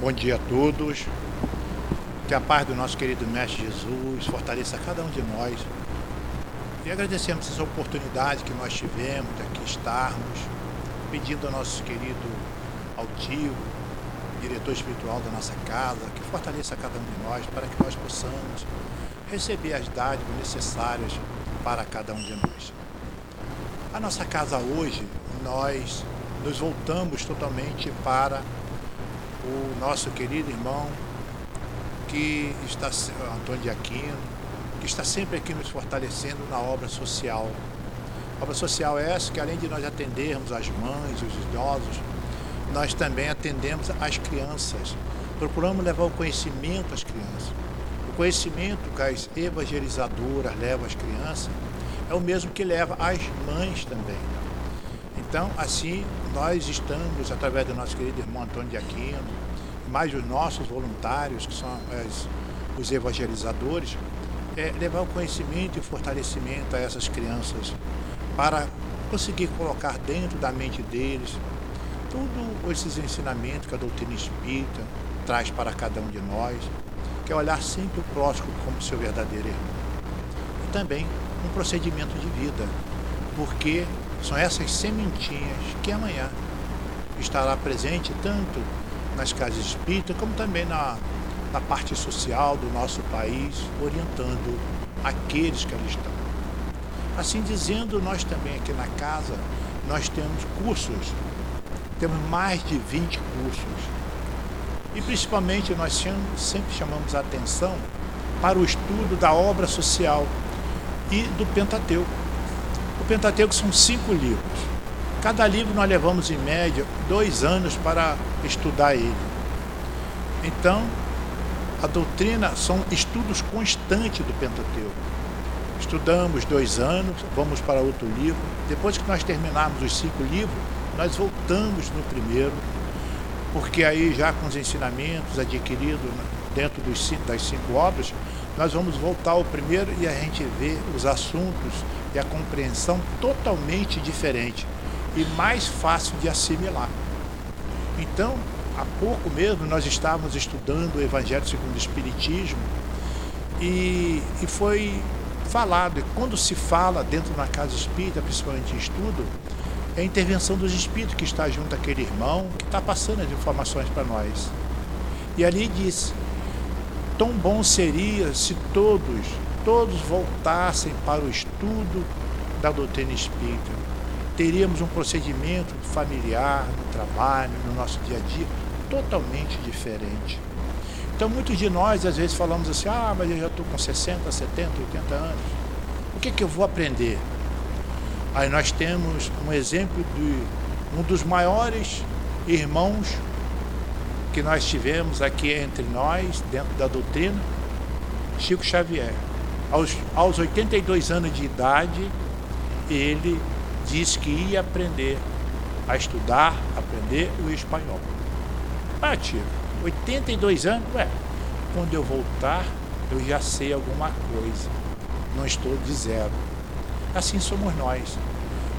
Bom dia a todos. Que a paz do nosso querido Mestre Jesus fortaleça cada um de nós. E agradecemos essa oportunidade que nós tivemos de aqui estarmos, pedindo ao nosso querido altivo, diretor espiritual da nossa casa, que fortaleça cada um de nós para que nós possamos receber as dádivas necessárias para cada um de nós. A nossa casa hoje, nós nos voltamos totalmente para o nosso querido irmão que está, Antônio de Aquino, que está sempre aqui nos fortalecendo na obra social. A obra social é essa que além de nós atendermos as mães, os idosos, nós também atendemos as crianças. Procuramos levar o conhecimento às crianças. O conhecimento que as evangelizadoras levam às crianças é o mesmo que leva às mães também. Então, assim, nós estamos, através do nosso querido irmão Antônio de Aquino, mais os nossos voluntários, que são as, os evangelizadores, é levar o conhecimento e o fortalecimento a essas crianças para conseguir colocar dentro da mente deles todos esses ensinamentos que a doutrina espírita traz para cada um de nós, que é olhar sempre o próximo como seu verdadeiro irmão. E também um procedimento de vida, porque são essas sementinhas que amanhã estará presente tanto nas casas espíritas como também na, na parte social do nosso país, orientando aqueles que ali estão. Assim dizendo, nós também aqui na casa, nós temos cursos, temos mais de 20 cursos. E principalmente nós sempre chamamos a atenção para o estudo da obra social e do Pentateuco. Pentateuco são cinco livros. Cada livro nós levamos em média dois anos para estudar ele. Então, a doutrina são estudos constantes do Pentateuco. Estudamos dois anos, vamos para outro livro. Depois que nós terminarmos os cinco livros, nós voltamos no primeiro, porque aí já com os ensinamentos adquiridos dentro dos das cinco obras, nós vamos voltar ao primeiro e a gente vê os assuntos e a compreensão totalmente diferente e mais fácil de assimilar. Então, há pouco mesmo nós estávamos estudando o Evangelho segundo o Espiritismo e, e foi falado, e quando se fala dentro da casa espírita, principalmente em estudo, é a intervenção dos espíritos que está junto àquele irmão que está passando as informações para nós. E ali diz: tão bom seria se todos, todos voltassem para o estudo da doutrina espírita. Teríamos um procedimento familiar, no trabalho, no nosso dia a dia, totalmente diferente. Então, muitos de nós, às vezes, falamos assim: ah, mas eu já estou com 60, 70, 80 anos. O que, que eu vou aprender? Aí nós temos um exemplo de um dos maiores irmãos que nós tivemos aqui entre nós, dentro da doutrina, Chico Xavier. Aos, aos 82 anos de idade, ele disse que ia aprender a estudar, aprender o espanhol. Ah, tio, 82 anos? Ué, quando eu voltar, eu já sei alguma coisa. Não estou de zero. Assim somos nós.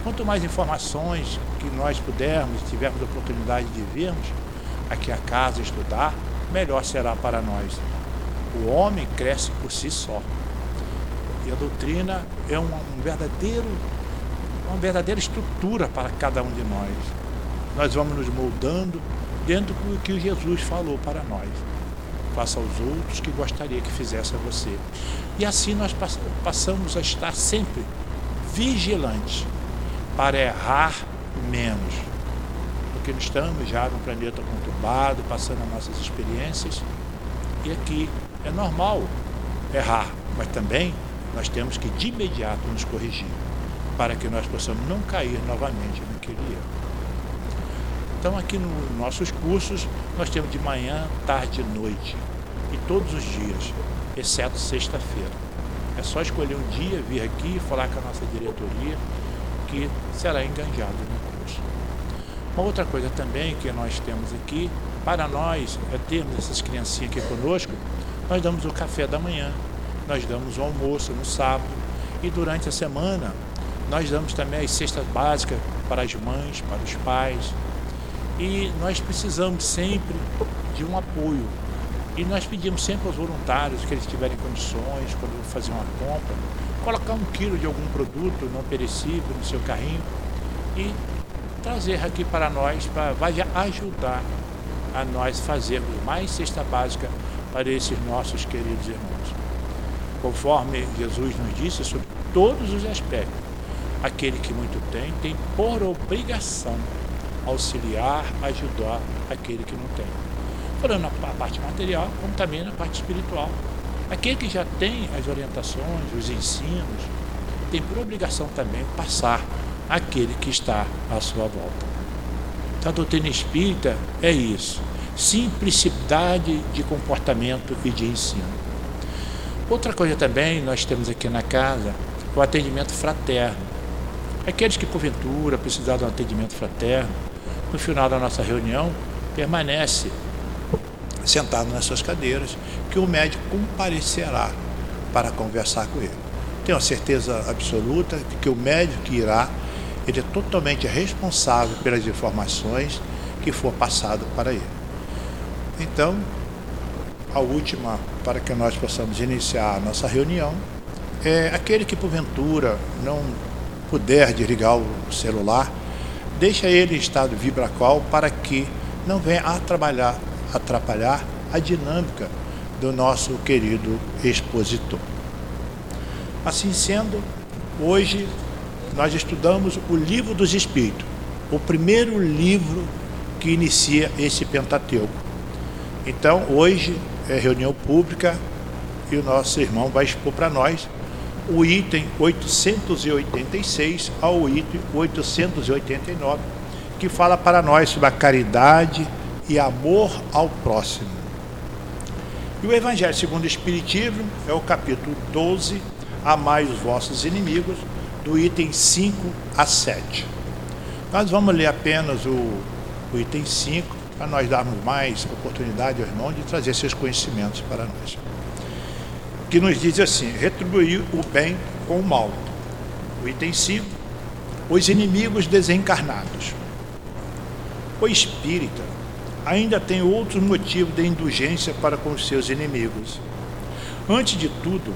Quanto mais informações que nós pudermos, tivermos oportunidade de vermos, aqui a casa estudar, melhor será para nós. O homem cresce por si só. E a doutrina é um, um verdadeiro, uma verdadeira estrutura para cada um de nós. Nós vamos nos moldando dentro do que Jesus falou para nós. Faça aos outros que gostaria que fizesse a você. E assim nós passamos a estar sempre vigilantes para errar menos porque estamos já num planeta conturbado, passando as nossas experiências. E aqui é normal errar, mas também nós temos que de imediato nos corrigir, para que nós possamos não cair novamente naquele erro. Então aqui nos nossos cursos nós temos de manhã, tarde e noite, e todos os dias, exceto sexta-feira. É só escolher um dia, vir aqui, falar com a nossa diretoria, que será enganjado curso. Uma outra coisa também que nós temos aqui, para nós é termos essas criancinhas aqui conosco, nós damos o café da manhã, nós damos o almoço no sábado e durante a semana nós damos também as cestas básicas para as mães, para os pais. E nós precisamos sempre de um apoio. E nós pedimos sempre aos voluntários que eles tiverem condições, quando fazer uma compra, colocar um quilo de algum produto não perecível no seu carrinho e trazer aqui para nós, para vai ajudar a nós fazermos mais cesta básica para esses nossos queridos irmãos. Conforme Jesus nos disse sobre todos os aspectos, aquele que muito tem, tem por obrigação auxiliar, ajudar aquele que não tem. Falando na parte material, como também na parte espiritual. Aquele que já tem as orientações, os ensinos, tem por obrigação também passar aquele que está à sua volta. Então, a doutrina espírita é isso: simplicidade de comportamento e de ensino. Outra coisa também nós temos aqui na casa o atendimento fraterno. Aqueles que porventura precisar de um atendimento fraterno, no final da nossa reunião, permanece sentado nas suas cadeiras, que o médico comparecerá para conversar com ele. Tenho a certeza absoluta de que o médico irá, ele é totalmente responsável pelas informações que for passado para ele. Então, a última, para que nós possamos iniciar a nossa reunião, é aquele que porventura não puder desligar o celular, deixa ele em estado vibraqual para que não venha a trabalhar atrapalhar a dinâmica do nosso querido expositor. Assim sendo, hoje nós estudamos o Livro dos Espíritos, o primeiro livro que inicia esse Pentateuco. Então, hoje é reunião pública e o nosso irmão vai expor para nós o item 886 ao item 889, que fala para nós sobre a caridade e amor ao próximo. E o Evangelho segundo o Espiritismo é o capítulo 12, Amai os vossos inimigos, do item 5 a 7. Nós vamos ler apenas o, o item 5, para nós darmos mais oportunidade ao irmão de trazer seus conhecimentos para nós. Que nos diz assim: retribuir o bem com o mal. O item 5, os inimigos desencarnados. O espírita ainda tem outros motivos de indulgência para com os seus inimigos. Antes de tudo,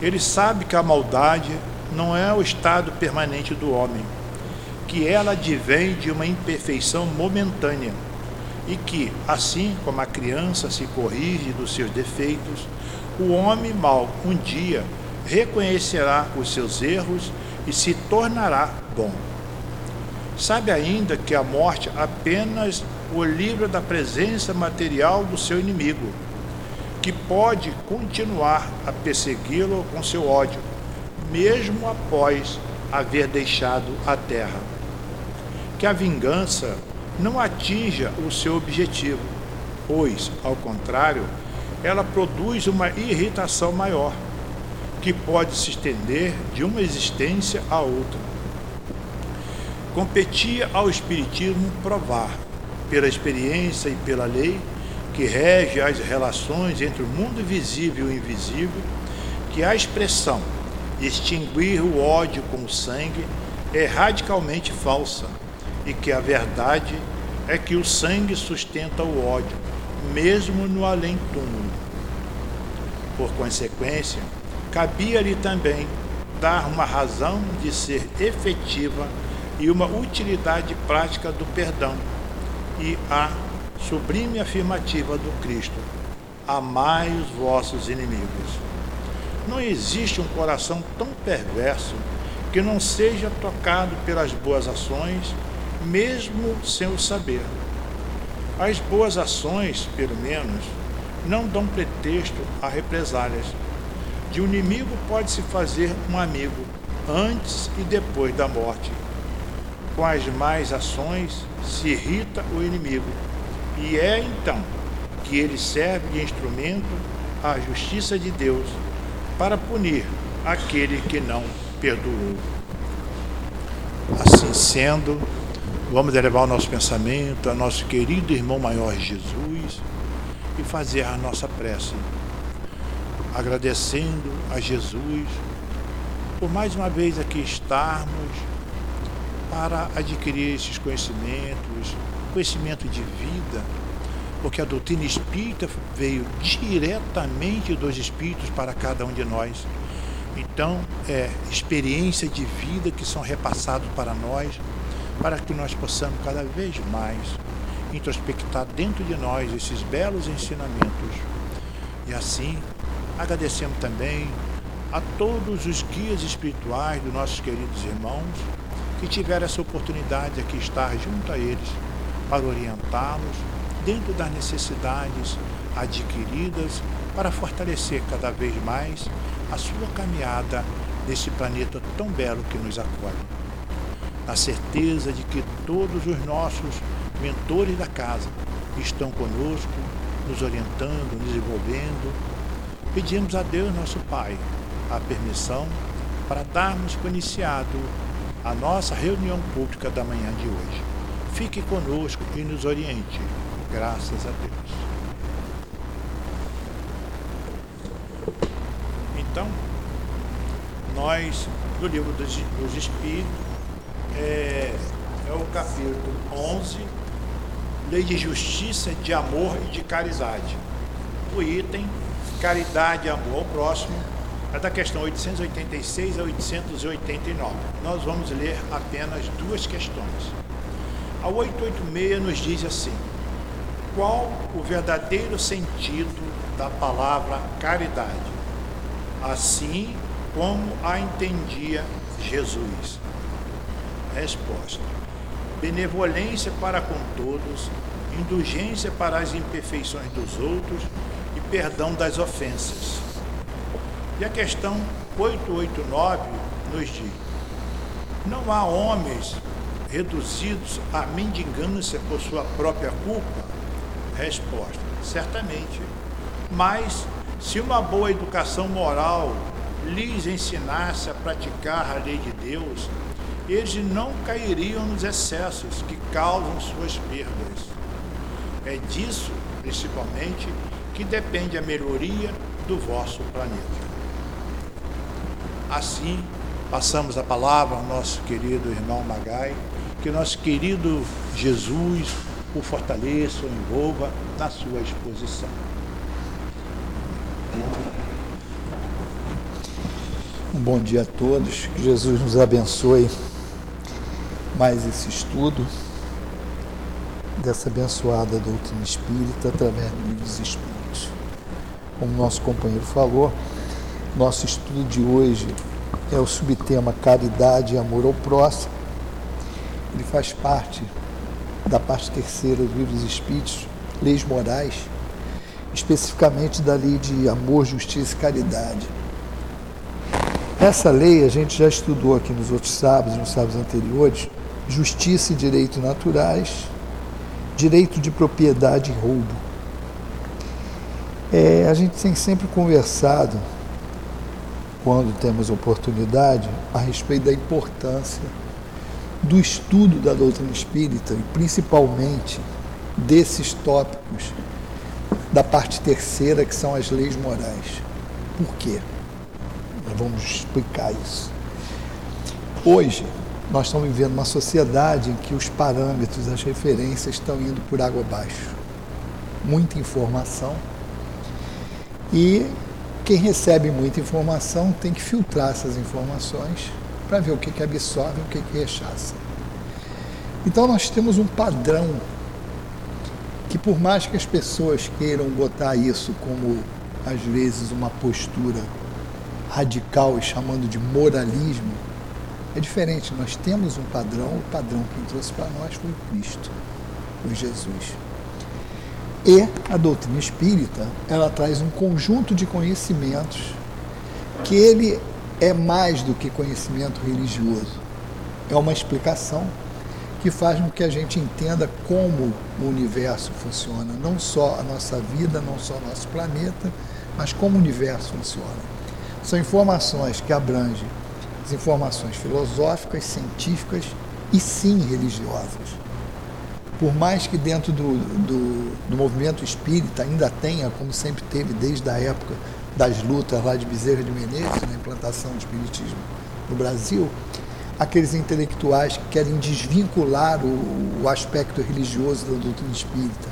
ele sabe que a maldade não é o estado permanente do homem, que ela advém de uma imperfeição momentânea e que, assim como a criança se corrige dos seus defeitos, o homem mau um dia reconhecerá os seus erros e se tornará bom. Sabe ainda que a morte apenas o livra da presença material do seu inimigo, que pode continuar a persegui-lo com seu ódio, mesmo após haver deixado a terra. Que a vingança não atinja o seu objetivo, pois, ao contrário, ela produz uma irritação maior, que pode se estender de uma existência a outra. Competia ao Espiritismo provar pela experiência e pela lei que rege as relações entre o mundo visível e invisível, que a expressão extinguir o ódio com o sangue é radicalmente falsa e que a verdade é que o sangue sustenta o ódio, mesmo no além-túmulo. Por consequência, cabia-lhe também dar uma razão de ser efetiva e uma utilidade prática do perdão e a sublime afirmativa do Cristo: Amai os vossos inimigos. Não existe um coração tão perverso que não seja tocado pelas boas ações, mesmo sem o saber. As boas ações, pelo menos, não dão pretexto a represálias. De um inimigo pode-se fazer um amigo antes e depois da morte. Com as más ações, se irrita o inimigo, e é então que ele serve de instrumento à justiça de Deus para punir aquele que não perdoou. Assim sendo, vamos elevar o nosso pensamento a nosso querido irmão maior Jesus e fazer a nossa prece, agradecendo a Jesus por mais uma vez aqui estarmos para adquirir esses conhecimentos, conhecimento de vida, porque a doutrina espírita veio diretamente dos espíritos para cada um de nós. Então, é experiência de vida que são repassados para nós, para que nós possamos cada vez mais introspectar dentro de nós esses belos ensinamentos. E assim, agradecemos também a todos os guias espirituais dos nossos queridos irmãos que tiveram essa oportunidade de aqui estar junto a eles para orientá-los dentro das necessidades adquiridas para fortalecer cada vez mais a sua caminhada nesse planeta tão belo que nos acolhe. Na certeza de que todos os nossos mentores da casa estão conosco, nos orientando, nos envolvendo, pedimos a Deus, nosso Pai, a permissão para darmos por iniciado a nossa reunião pública da manhã de hoje. Fique conosco e nos oriente. Graças a Deus. Então, nós, no livro dos, dos Espíritos, é, é o capítulo 11, Lei de Justiça, de Amor e de Caridade. O item Caridade e Amor ao Próximo é da questão 886 a 889. Nós vamos ler apenas duas questões. A 886 nos diz assim: Qual o verdadeiro sentido da palavra caridade? Assim como a entendia Jesus. Resposta: Benevolência para com todos, indulgência para as imperfeições dos outros e perdão das ofensas e a questão 889 nos diz: não há homens reduzidos à mendigância por sua própria culpa? Resposta: certamente. Mas se uma boa educação moral lhes ensinasse a praticar a lei de Deus, eles não cairiam nos excessos que causam suas perdas. É disso, principalmente, que depende a melhoria do vosso planeta. Assim, passamos a palavra ao nosso querido irmão Magai, que nosso querido Jesus o fortaleça, o envolva na sua exposição. Um bom dia a todos, que Jesus nos abençoe mais esse estudo dessa abençoada doutrina espírita através dos Espíritos. Como nosso companheiro falou, nosso estudo de hoje é o subtema Caridade e Amor ao Próximo. Ele faz parte da parte terceira do Livro dos Espíritos, Leis Morais, especificamente da lei de amor, justiça e caridade. Essa lei a gente já estudou aqui nos outros sábados, nos sábados anteriores, justiça e direito naturais, direito de propriedade e roubo. É, a gente tem sempre conversado quando temos oportunidade, a respeito da importância do estudo da doutrina espírita e principalmente desses tópicos da parte terceira, que são as leis morais. Por quê? Nós vamos explicar isso. Hoje, nós estamos vivendo uma sociedade em que os parâmetros, as referências estão indo por água abaixo. Muita informação e quem recebe muita informação tem que filtrar essas informações para ver o que, que absorve e o que, que rechaça. Então nós temos um padrão que por mais que as pessoas queiram botar isso como às vezes uma postura radical e chamando de moralismo, é diferente. Nós temos um padrão, o padrão que trouxe para nós foi Cristo, foi Jesus. E a doutrina espírita, ela traz um conjunto de conhecimentos que ele é mais do que conhecimento religioso. É uma explicação que faz com que a gente entenda como o universo funciona, não só a nossa vida, não só o nosso planeta, mas como o universo funciona. São informações que abrangem as informações filosóficas, científicas e sim religiosas por mais que dentro do, do, do, movimento espírita ainda tenha, como sempre teve desde a época das lutas lá de Bezerra de Menezes, na implantação do espiritismo no Brasil, aqueles intelectuais que querem desvincular o, o aspecto religioso da doutrina espírita,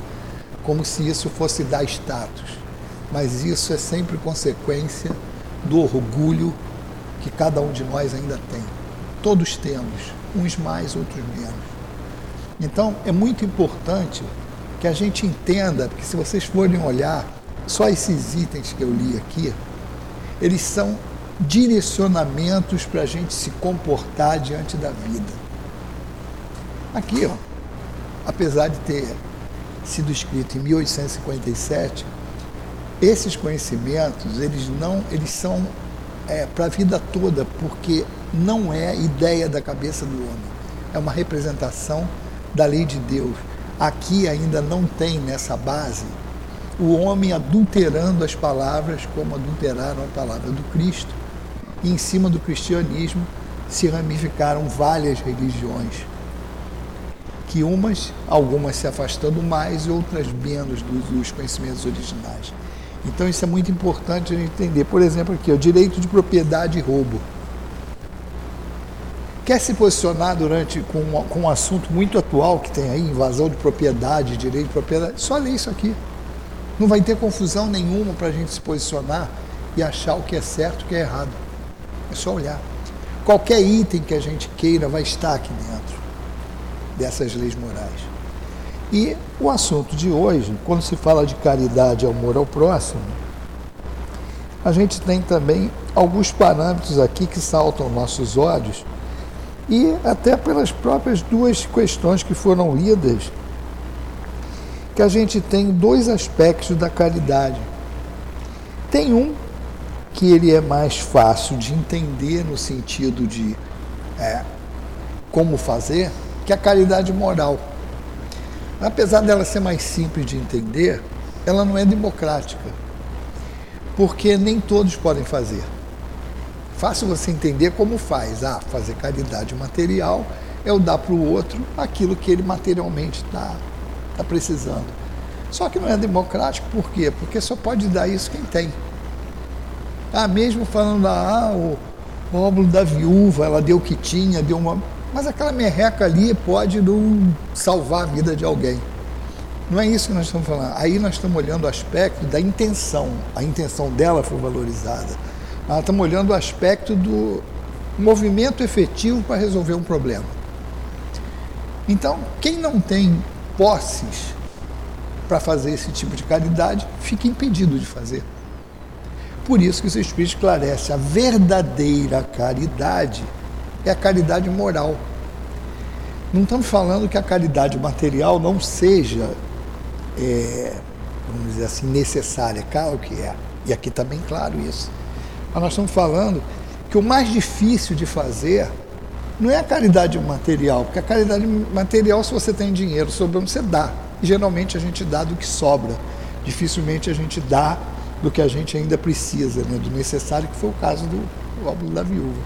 como se isso fosse dar status. Mas isso é sempre consequência do orgulho que cada um de nós ainda tem. Todos temos, uns mais, outros menos. Então, é muito importante que a gente entenda, porque se vocês forem olhar, só esses itens que eu li aqui, eles são direcionamentos para a gente se comportar diante da vida. Aqui, ó, apesar de ter sido escrito em 1857, esses conhecimentos eles não eles são é, para a vida toda porque não é ideia da cabeça do homem é uma representação da lei de Deus aqui ainda não tem nessa base o homem adulterando as palavras como adulteraram a palavra do Cristo e em cima do cristianismo se ramificaram várias religiões, que umas, algumas se afastando mais e outras menos dos, conhecimentos originais. Então isso é muito importante a gente entender. Por exemplo, aqui, o direito de propriedade e roubo. Quer se posicionar durante com, com um assunto muito atual que tem aí, invasão de propriedade, direito de propriedade, só lê isso aqui. Não vai ter confusão nenhuma para a gente se posicionar e achar o que é certo e o que é errado. É só olhar. Qualquer item que a gente queira vai estar aqui dentro dessas leis morais. E o assunto de hoje, quando se fala de caridade e amor ao próximo, a gente tem também alguns parâmetros aqui que saltam nossos olhos e até pelas próprias duas questões que foram lidas, que a gente tem dois aspectos da caridade. Tem um que ele é mais fácil de entender no sentido de é, como fazer, que é a caridade moral. Apesar dela ser mais simples de entender, ela não é democrática, porque nem todos podem fazer. Fácil você entender como faz. Ah, fazer caridade material é o dar para o outro aquilo que ele materialmente está tá precisando. Só que não é democrático, por quê? Porque só pode dar isso quem tem. Ah, mesmo falando, ah, o óbolo da viúva, ela deu o que tinha, deu uma. Mas aquela merreca ali pode não salvar a vida de alguém. Não é isso que nós estamos falando. Aí nós estamos olhando o aspecto da intenção. A intenção dela foi valorizada. Nós estamos olhando o aspecto do movimento efetivo para resolver um problema. Então, quem não tem posses para fazer esse tipo de caridade, fica impedido de fazer. Por isso que o Espírito esclarece, a verdadeira caridade é a caridade moral. Não estamos falando que a caridade material não seja, é, vamos dizer assim, necessária, claro que é. E aqui está bem claro isso. Mas nós estamos falando que o mais difícil de fazer não é a caridade material, porque a caridade material, se você tem dinheiro sobrando, você dá. E geralmente a gente dá do que sobra. Dificilmente a gente dá do que a gente ainda precisa, né, do necessário, que foi o caso do óbolo da viúva.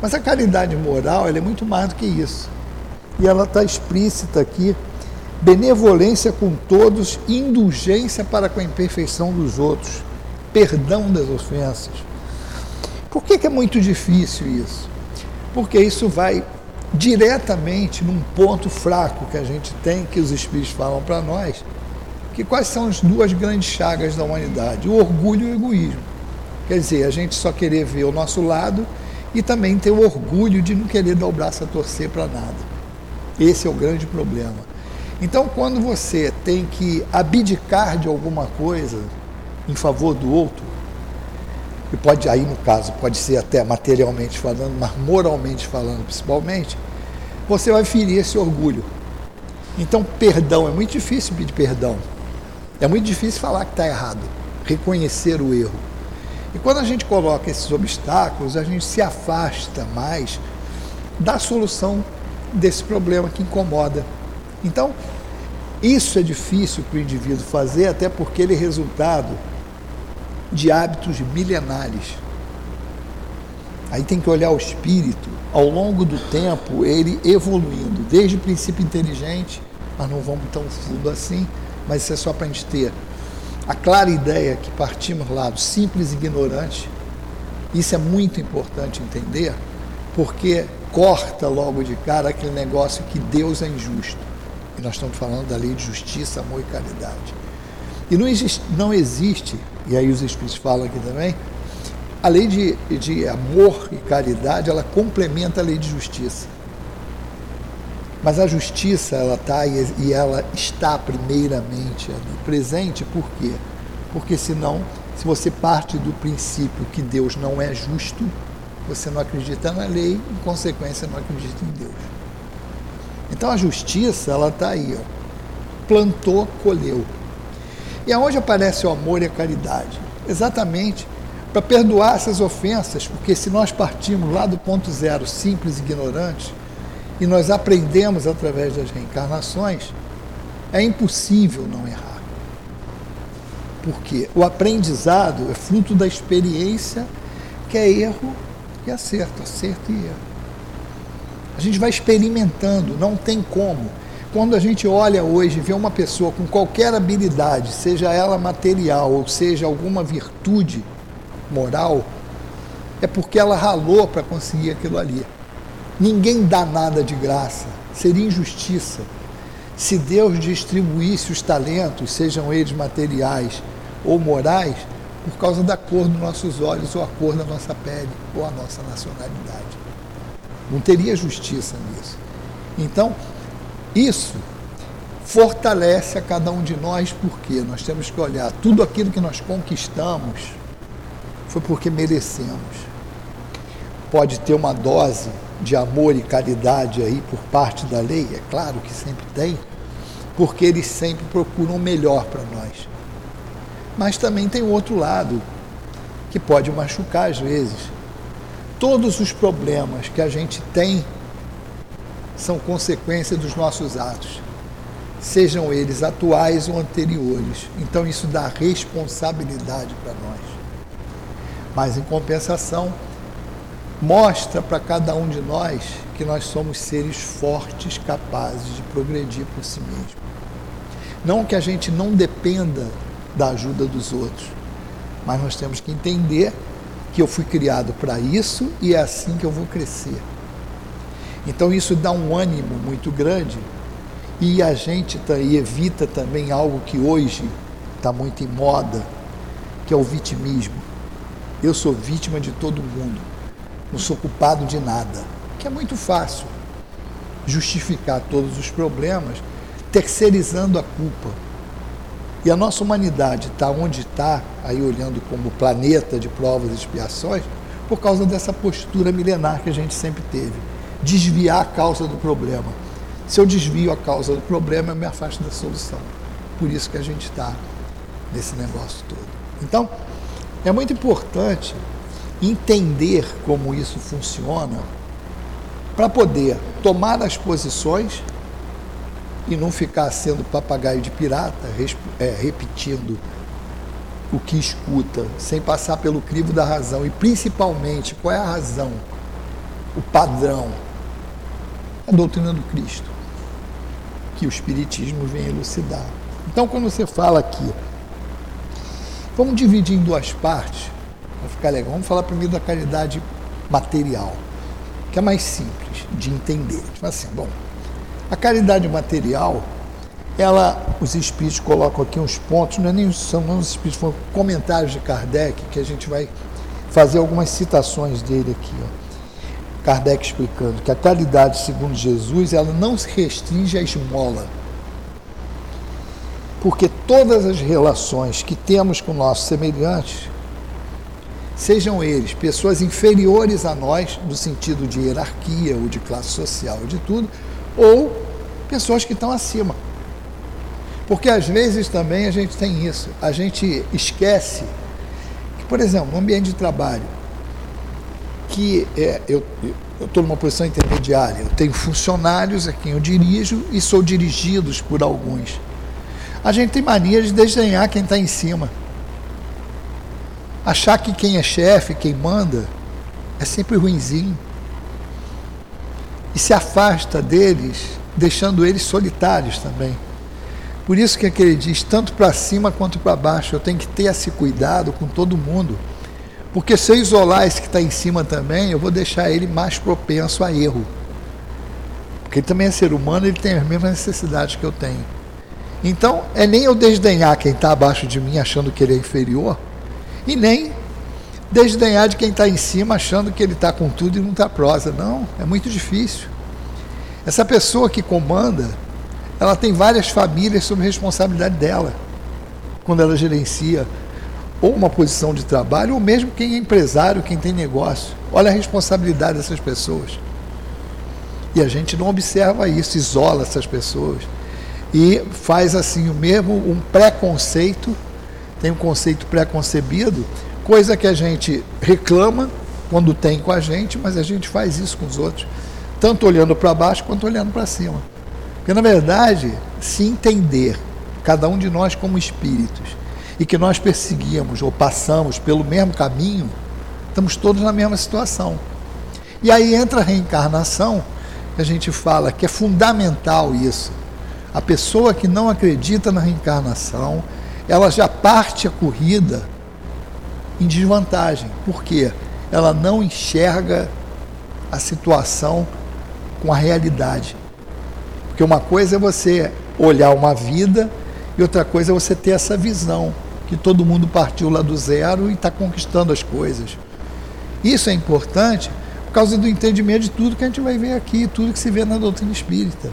Mas a caridade moral é muito mais do que isso. E ela está explícita aqui: benevolência com todos, indulgência para com a imperfeição dos outros, perdão das ofensas. Por que, que é muito difícil isso? Porque isso vai diretamente num ponto fraco que a gente tem, que os Espíritos falam para nós, que quais são as duas grandes chagas da humanidade? O orgulho e o egoísmo. Quer dizer, a gente só querer ver o nosso lado e também ter o orgulho de não querer dar o braço a torcer para nada. Esse é o grande problema. Então, quando você tem que abdicar de alguma coisa em favor do outro, e pode aí no caso pode ser até materialmente falando, mas moralmente falando principalmente, você vai ferir esse orgulho. Então, perdão é muito difícil pedir perdão. É muito difícil falar que está errado, reconhecer o erro. E quando a gente coloca esses obstáculos, a gente se afasta mais da solução desse problema que incomoda. Então, isso é difícil para o indivíduo fazer, até porque ele é resultado de hábitos milenares. Aí tem que olhar o espírito, ao longo do tempo, ele evoluindo, desde o princípio inteligente, mas não vamos tão fundo assim, mas isso é só para a gente ter a clara ideia que partimos lá do simples e ignorante. Isso é muito importante entender, porque corta logo de cara aquele negócio que Deus é injusto. E nós estamos falando da lei de justiça, amor e caridade. E não existe, não existe e aí os Espíritos falam aqui também, a lei de, de amor e caridade, ela complementa a lei de justiça. Mas a justiça, ela está e ela está primeiramente ali presente, por quê? Porque senão, se você parte do princípio que Deus não é justo, você não acredita na lei, em consequência, não acredita em Deus. Então a justiça, ela está aí, ó. plantou, colheu. E aonde aparece o amor e a caridade? Exatamente para perdoar essas ofensas, porque se nós partimos lá do ponto zero, simples e ignorantes, e nós aprendemos através das reencarnações, é impossível não errar. Porque o aprendizado é fruto da experiência, que é erro e acerto, acerto e erro. A gente vai experimentando, não tem como. Quando a gente olha hoje vê uma pessoa com qualquer habilidade, seja ela material ou seja alguma virtude moral, é porque ela ralou para conseguir aquilo ali. Ninguém dá nada de graça, seria injustiça. Se Deus distribuísse os talentos, sejam eles materiais ou morais, por causa da cor dos nossos olhos, ou a cor da nossa pele, ou a nossa nacionalidade. Não teria justiça nisso. Então, isso fortalece a cada um de nós, porque nós temos que olhar tudo aquilo que nós conquistamos foi porque merecemos. Pode ter uma dose de amor e caridade aí por parte da lei, é claro que sempre tem, porque eles sempre procuram o melhor para nós. Mas também tem o outro lado, que pode machucar às vezes. Todos os problemas que a gente tem são consequência dos nossos atos, sejam eles atuais ou anteriores. Então isso dá responsabilidade para nós. Mas em compensação, mostra para cada um de nós que nós somos seres fortes, capazes de progredir por si mesmo. Não que a gente não dependa da ajuda dos outros, mas nós temos que entender que eu fui criado para isso e é assim que eu vou crescer. Então isso dá um ânimo muito grande e a gente tá, e evita também algo que hoje está muito em moda, que é o vitimismo. Eu sou vítima de todo mundo, não sou culpado de nada, que é muito fácil justificar todos os problemas terceirizando a culpa. E a nossa humanidade está onde está, aí olhando como planeta de provas e expiações, por causa dessa postura milenar que a gente sempre teve desviar a causa do problema. Se eu desvio a causa do problema, eu me afasto da solução. Por isso que a gente está nesse negócio todo. Então, é muito importante entender como isso funciona para poder tomar as posições e não ficar sendo papagaio de pirata, é, repetindo o que escuta, sem passar pelo crivo da razão. E principalmente, qual é a razão? O padrão a doutrina do Cristo, que o Espiritismo vem elucidar. Então, quando você fala aqui, vamos dividir em duas partes, para ficar legal. Vamos falar primeiro da caridade material, que é mais simples de entender. Tipo assim, bom, a caridade material, ela, os espíritos colocam aqui uns pontos, não é nem são não os espíritos, foram comentários de Kardec, que a gente vai fazer algumas citações dele aqui. Ó. Kardec explicando que a caridade, segundo Jesus, ela não se restringe à esmola. Porque todas as relações que temos com nossos semelhantes, sejam eles pessoas inferiores a nós, no sentido de hierarquia ou de classe social, de tudo, ou pessoas que estão acima. Porque às vezes também a gente tem isso, a gente esquece que, por exemplo, no ambiente de trabalho, que é, eu estou numa posição intermediária. Eu tenho funcionários a quem eu dirijo e sou dirigidos por alguns. A gente tem mania de desenhar quem está em cima. Achar que quem é chefe, quem manda, é sempre ruinzinho. E se afasta deles, deixando eles solitários também. Por isso que aquele diz, tanto para cima quanto para baixo, eu tenho que ter esse cuidado com todo mundo Porque se eu isolar esse que está em cima também, eu vou deixar ele mais propenso a erro. Porque ele também é ser humano, ele tem as mesmas necessidades que eu tenho. Então, é nem eu desdenhar quem está abaixo de mim achando que ele é inferior, e nem desdenhar de quem está em cima achando que ele está com tudo e não está prosa. Não, é muito difícil. Essa pessoa que comanda, ela tem várias famílias sob responsabilidade dela, quando ela gerencia ou uma posição de trabalho, ou mesmo quem é empresário, quem tem negócio. Olha a responsabilidade dessas pessoas. E a gente não observa isso, isola essas pessoas e faz assim o mesmo um preconceito, tem um conceito preconcebido, coisa que a gente reclama quando tem com a gente, mas a gente faz isso com os outros, tanto olhando para baixo quanto olhando para cima. Porque na verdade, se entender cada um de nós como espíritos e que nós perseguíamos ou passamos pelo mesmo caminho, estamos todos na mesma situação. E aí entra a reencarnação, a gente fala que é fundamental isso. A pessoa que não acredita na reencarnação, ela já parte a corrida em desvantagem. Por quê? Ela não enxerga a situação com a realidade. Porque uma coisa é você olhar uma vida e outra coisa é você ter essa visão que todo mundo partiu lá do zero e está conquistando as coisas. Isso é importante por causa do entendimento de tudo que a gente vai ver aqui, tudo que se vê na doutrina espírita.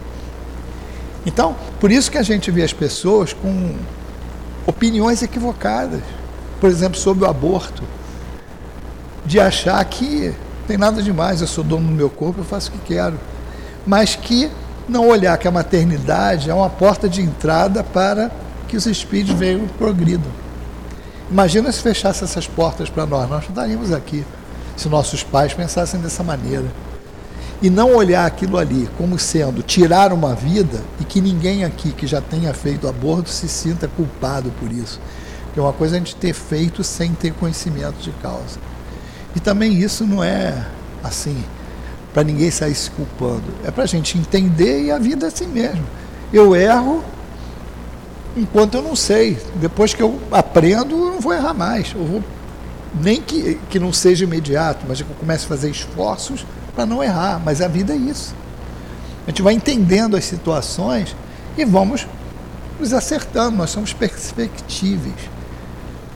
Então, por isso que a gente vê as pessoas com opiniões equivocadas, por exemplo, sobre o aborto, de achar que tem nada demais, eu sou dono do meu corpo, eu faço o que quero, mas que não olhar que a maternidade é uma porta de entrada para que os espíritos venham progridam. Imagina se fechasse essas portas para nós, nós não estaríamos aqui se nossos pais pensassem dessa maneira. E não olhar aquilo ali como sendo tirar uma vida e que ninguém aqui que já tenha feito aborto se sinta culpado por isso. Porque uma coisa é a gente ter feito sem ter conhecimento de causa. E também isso não é assim, para ninguém sair se culpando. É para a gente entender e a vida é assim mesmo. Eu erro enquanto eu não sei. Depois que eu aprendo, eu não vou errar mais. Eu vou, nem que, que não seja imediato, mas que eu comece a fazer esforços para não errar. Mas a vida é isso. A gente vai entendendo as situações e vamos nos acertando. Nós somos perspectives.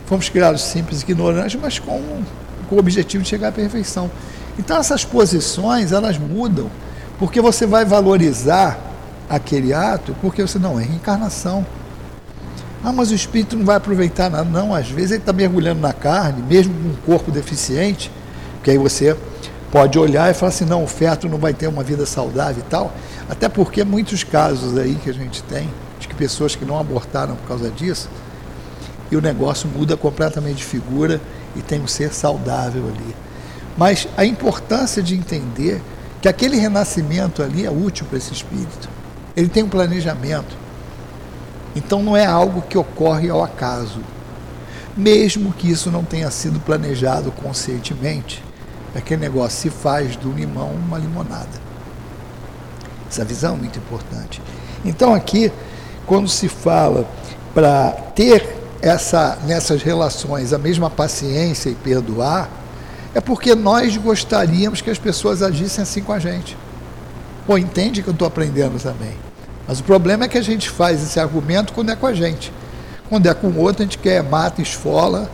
Fomos criados simples e ignorantes, mas com, com o objetivo de chegar à perfeição. Então essas posições, elas mudam, porque você vai valorizar aquele ato, porque você não é reencarnação. Ah, mas o espírito não vai aproveitar nada. Não, às vezes ele está mergulhando na carne, mesmo com um corpo deficiente, que aí você pode olhar e falar assim, não, o feto não vai ter uma vida saudável e tal. Até porque muitos casos aí que a gente tem, de que pessoas que não abortaram por causa disso, e o negócio muda completamente de figura e tem um ser saudável ali. Mas a importância de entender que aquele renascimento ali é útil para esse espírito. Ele tem um planejamento. Então não é algo que ocorre ao acaso. Mesmo que isso não tenha sido planejado conscientemente, aquele negócio se faz do limão uma limonada. Essa visão é muito importante. Então aqui, quando se fala para ter essa nessas relações a mesma paciência e perdoar, é porque nós gostaríamos que as pessoas agissem assim com a gente. Pô, entende que eu estou aprendendo também. Mas o problema é que a gente faz esse argumento quando é com a gente. Quando é com o outro, a gente quer, mata, esfola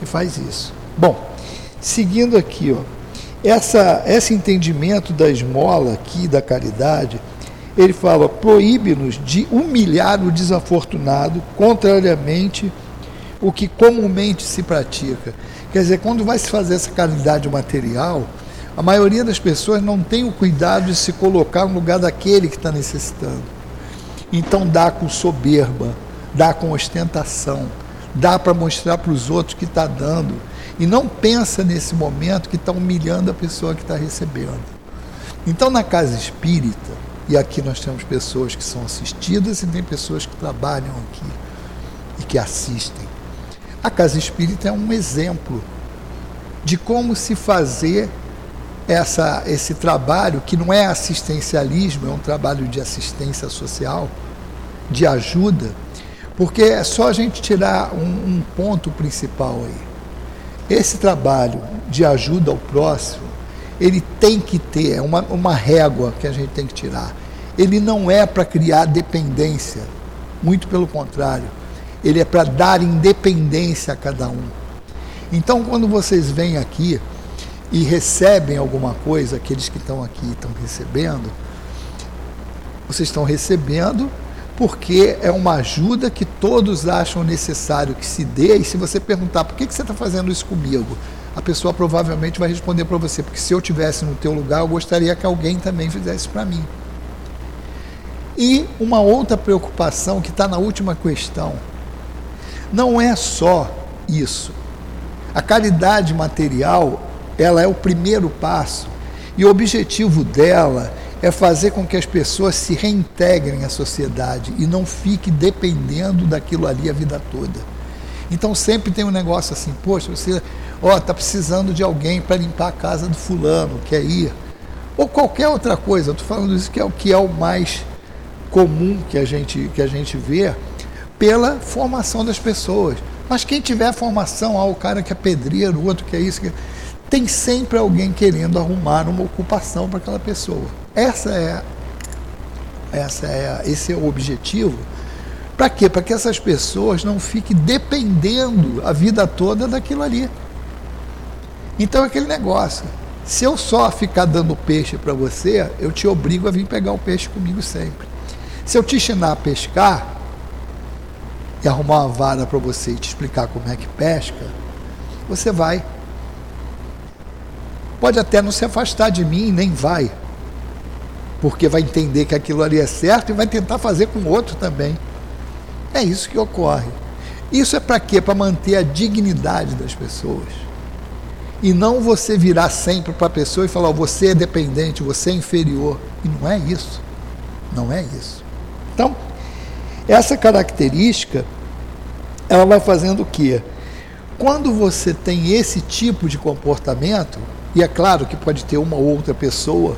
e faz isso. Bom, seguindo aqui, ó, essa, esse entendimento da esmola aqui, da caridade, ele fala: proíbe-nos de humilhar o desafortunado, contrariamente o que comumente se pratica. Quer dizer, quando vai se fazer essa caridade material, a maioria das pessoas não tem o cuidado de se colocar no lugar daquele que está necessitando. Então dá com soberba, dá com ostentação, dá para mostrar para os outros que está dando. E não pensa nesse momento que está humilhando a pessoa que está recebendo. Então na casa espírita, e aqui nós temos pessoas que são assistidas e tem pessoas que trabalham aqui e que assistem. A casa espírita é um exemplo de como se fazer essa, esse trabalho, que não é assistencialismo, é um trabalho de assistência social, de ajuda, porque é só a gente tirar um, um ponto principal aí. esse trabalho de ajuda ao próximo, ele tem que ter é uma, uma régua que a gente tem que tirar. Ele não é para criar dependência, muito pelo contrário, ele é para dar independência a cada um. Então, quando vocês vêm aqui e recebem alguma coisa, aqueles que estão aqui estão recebendo, vocês estão recebendo porque é uma ajuda que todos acham necessário que se dê. E se você perguntar por que, que você está fazendo isso comigo, a pessoa provavelmente vai responder para você, porque se eu tivesse no teu lugar, eu gostaria que alguém também fizesse para mim. E uma outra preocupação que está na última questão, não é só isso. A caridade material, ela é o primeiro passo e o objetivo dela é fazer com que as pessoas se reintegrem à sociedade e não fiquem dependendo daquilo ali a vida toda. Então sempre tem um negócio assim, poxa, você ó, tá precisando de alguém para limpar a casa do fulano, quer ir? Ou qualquer outra coisa. Estou falando isso que é o que é o mais comum que a gente que a gente vê pela formação das pessoas. Mas quem tiver formação, ah, o cara que é pedreiro, o outro que é isso, que... tem sempre alguém querendo arrumar uma ocupação para aquela pessoa. Essa é, essa é, esse é o objetivo. Para quê? Para que essas pessoas não fiquem dependendo a vida toda daquilo ali. Então, é aquele negócio. Se eu só ficar dando peixe para você, eu te obrigo a vir pegar o peixe comigo sempre. Se eu te ensinar a pescar e arrumar uma vara para você e te explicar como é que pesca, você vai. Pode até não se afastar de mim, nem vai porque vai entender que aquilo ali é certo e vai tentar fazer com outro também. É isso que ocorre. Isso é para quê? Para manter a dignidade das pessoas. E não você virar sempre para a pessoa e falar, oh, você é dependente, você é inferior. E não é isso. Não é isso. Então, essa característica, ela vai fazendo o quê? Quando você tem esse tipo de comportamento, e é claro que pode ter uma ou outra pessoa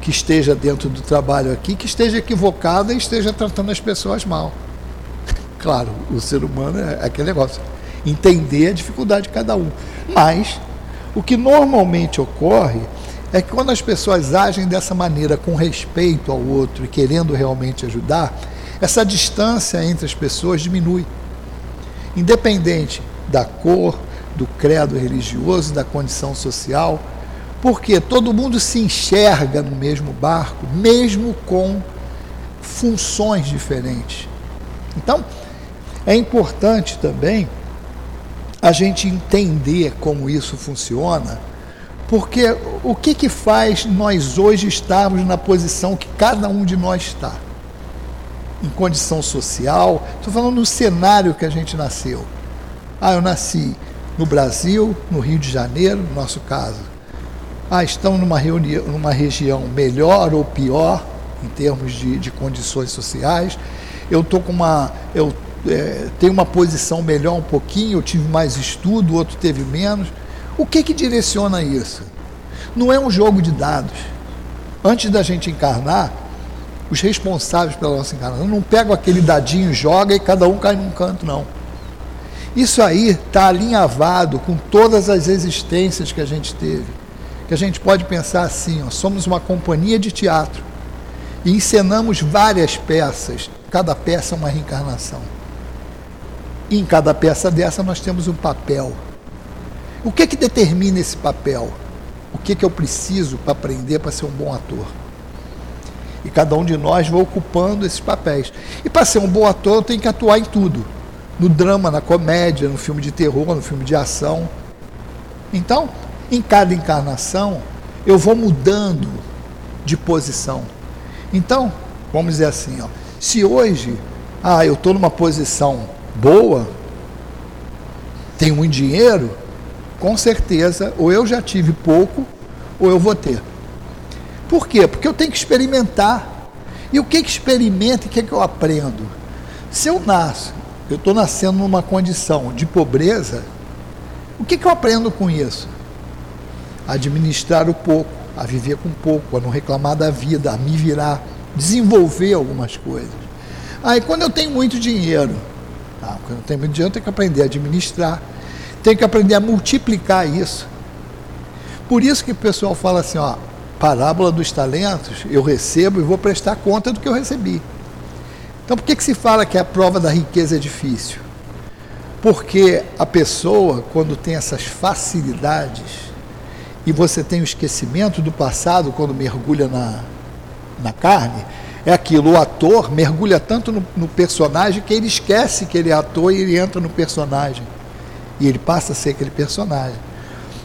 que esteja dentro do trabalho aqui, que esteja equivocada e esteja tratando as pessoas mal. Claro, o ser humano é aquele negócio, entender a dificuldade de cada um. Mas o que normalmente ocorre é que quando as pessoas agem dessa maneira, com respeito ao outro e querendo realmente ajudar, essa distância entre as pessoas diminui. Independente da cor, do credo religioso, da condição social, porque todo mundo se enxerga no mesmo barco, mesmo com funções diferentes. Então, é importante também a gente entender como isso funciona, porque o que, que faz nós hoje estarmos na posição que cada um de nós está? Em condição social, estou falando no cenário que a gente nasceu. Ah, eu nasci no Brasil, no Rio de Janeiro, no nosso caso ah, estão numa, reunião, numa região melhor ou pior em termos de, de condições sociais. Eu estou com uma. Eu é, tenho uma posição melhor um pouquinho, eu tive mais estudo, o outro teve menos. O que, que direciona isso? Não é um jogo de dados. Antes da gente encarnar, os responsáveis pela nossa encarnação não pegam aquele dadinho, joga e cada um cai num canto, não. Isso aí está alinhavado com todas as existências que a gente teve que a gente pode pensar assim: ó, somos uma companhia de teatro e encenamos várias peças, cada peça é uma reencarnação. E em cada peça dessa nós temos um papel. O que que determina esse papel? O que que eu preciso para aprender para ser um bom ator? E cada um de nós vai ocupando esses papéis. E para ser um bom ator, eu tenho que atuar em tudo: no drama, na comédia, no filme de terror, no filme de ação. Então, em cada encarnação, eu vou mudando de posição. Então, vamos dizer assim, ó, se hoje, ah, eu estou numa posição boa, tenho muito dinheiro, com certeza, ou eu já tive pouco, ou eu vou ter. Por quê? Porque eu tenho que experimentar. E o que que experimento e o que que eu aprendo? Se eu nasço, eu estou nascendo numa condição de pobreza, o que que eu aprendo com isso? administrar o pouco, a viver com pouco, a não reclamar da vida, a me virar, desenvolver algumas coisas. Aí quando eu tenho muito dinheiro, tá? quando eu tenho muito dinheiro, eu tenho que aprender a administrar, Tenho que aprender a multiplicar isso. Por isso que o pessoal fala assim, ó, parábola dos talentos, eu recebo e vou prestar conta do que eu recebi. Então por que, que se fala que a prova da riqueza é difícil? Porque a pessoa, quando tem essas facilidades, e você tem o esquecimento do passado quando mergulha na, na carne, é aquilo, o ator mergulha tanto no, no personagem que ele esquece que ele é ator e ele entra no personagem e ele passa a ser aquele personagem.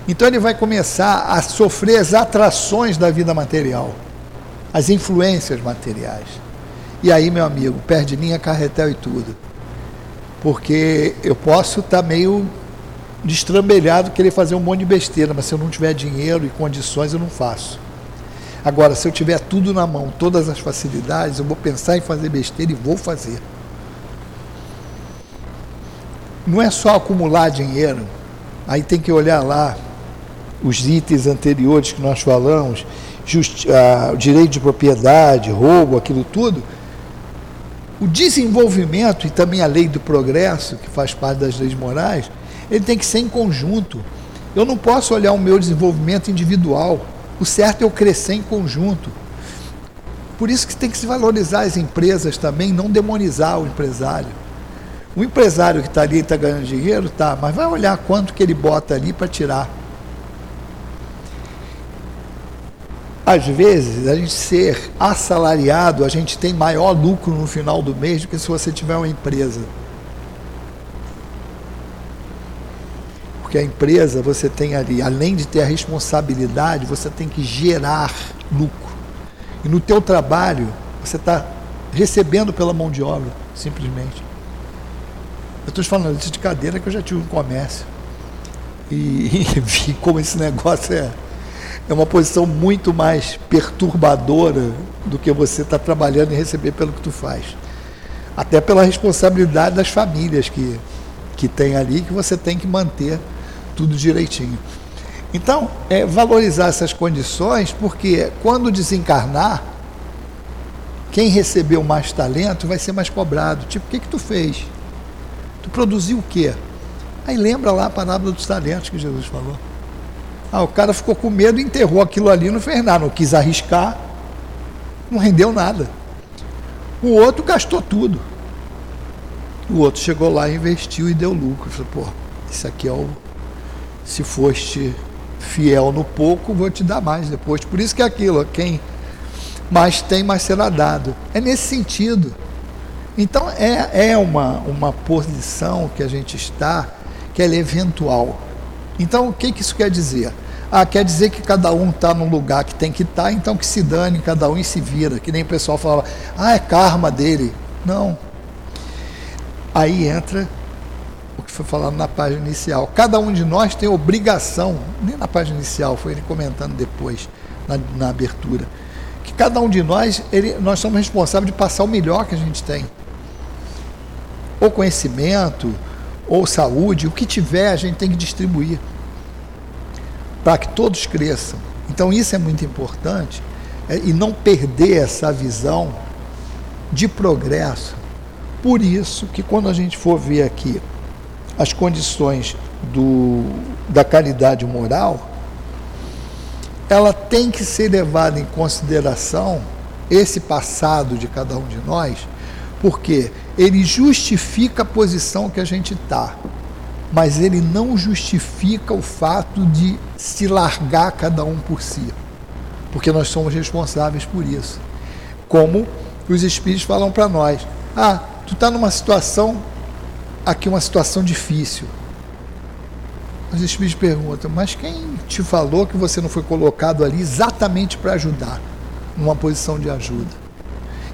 Então ele vai começar a sofrer as atrações da vida material, as influências materiais. E aí, meu amigo, perde linha, carretel e tudo. Porque eu posso estar tá meio destrambelhado, querer fazer um monte de besteira, mas se eu não tiver dinheiro e condições, eu não faço. Agora, se eu tiver tudo na mão, todas as facilidades, eu vou pensar em fazer besteira e vou fazer não é só acumular dinheiro, aí tem que olhar lá os itens anteriores que nós falamos, just, ah, direito de propriedade, roubo, aquilo tudo. O desenvolvimento e também a lei do progresso, que faz parte das leis morais, ele tem que ser em conjunto. Eu não posso olhar o meu desenvolvimento individual. O certo é eu crescer em conjunto. Por isso que tem que se valorizar as empresas também, não demonizar o empresário. O empresário que está ali está ganhando dinheiro, tá, mas vai olhar quanto que ele bota ali para tirar. Às vezes, a gente ser assalariado, a gente tem maior lucro no final do mês do que se você tiver uma empresa. Porque a empresa, você tem ali, além de ter a responsabilidade, você tem que gerar lucro. E no teu trabalho, você está recebendo pela mão de obra, simplesmente. Eu estou falando de cadeira que eu já tive um comércio. E, e vi como esse negócio é, é uma posição muito mais perturbadora do que você estar tá trabalhando e receber pelo que tu faz. Até pela responsabilidade das famílias que, que tem ali, que você tem que manter tudo direitinho. Então, é valorizar essas condições, porque quando desencarnar, quem recebeu mais talento vai ser mais cobrado. Tipo, o que, que tu fez? Tu produziu o quê? Aí lembra lá a parábola dos talentos que Jesus falou. Ah, o cara ficou com medo, enterrou aquilo ali, não fez nada, não quis arriscar, não rendeu nada. O outro gastou tudo. O outro chegou lá, investiu e deu lucro. Falou, pô, isso aqui é o. Se foste fiel no pouco, vou te dar mais depois. Por isso que é aquilo, quem mais tem, mais será dado. É nesse sentido. Então é, é uma, uma posição que a gente está que é eventual. Então o que, que isso quer dizer? Ah, quer dizer que cada um está no lugar que tem que estar, tá, então que se dane cada um e se vira. Que nem o pessoal falava, ah, é karma dele. Não. Aí entra o que foi falado na página inicial. Cada um de nós tem obrigação, nem na página inicial, foi ele comentando depois, na, na abertura, que cada um de nós, ele, nós somos responsáveis de passar o melhor que a gente tem ou conhecimento, ou saúde, o que tiver, a gente tem que distribuir para que todos cresçam. Então, isso é muito importante é, e não perder essa visão de progresso. Por isso que, quando a gente for ver aqui as condições do, da caridade moral, ela tem que ser levada em consideração esse passado de cada um de nós, porque ele justifica a posição que a gente está, mas ele não justifica o fato de se largar cada um por si, porque nós somos responsáveis por isso. Como os espíritos falam para nós: ah, tu está numa situação, aqui uma situação difícil. Os espíritos perguntam: mas quem te falou que você não foi colocado ali exatamente para ajudar, numa posição de ajuda?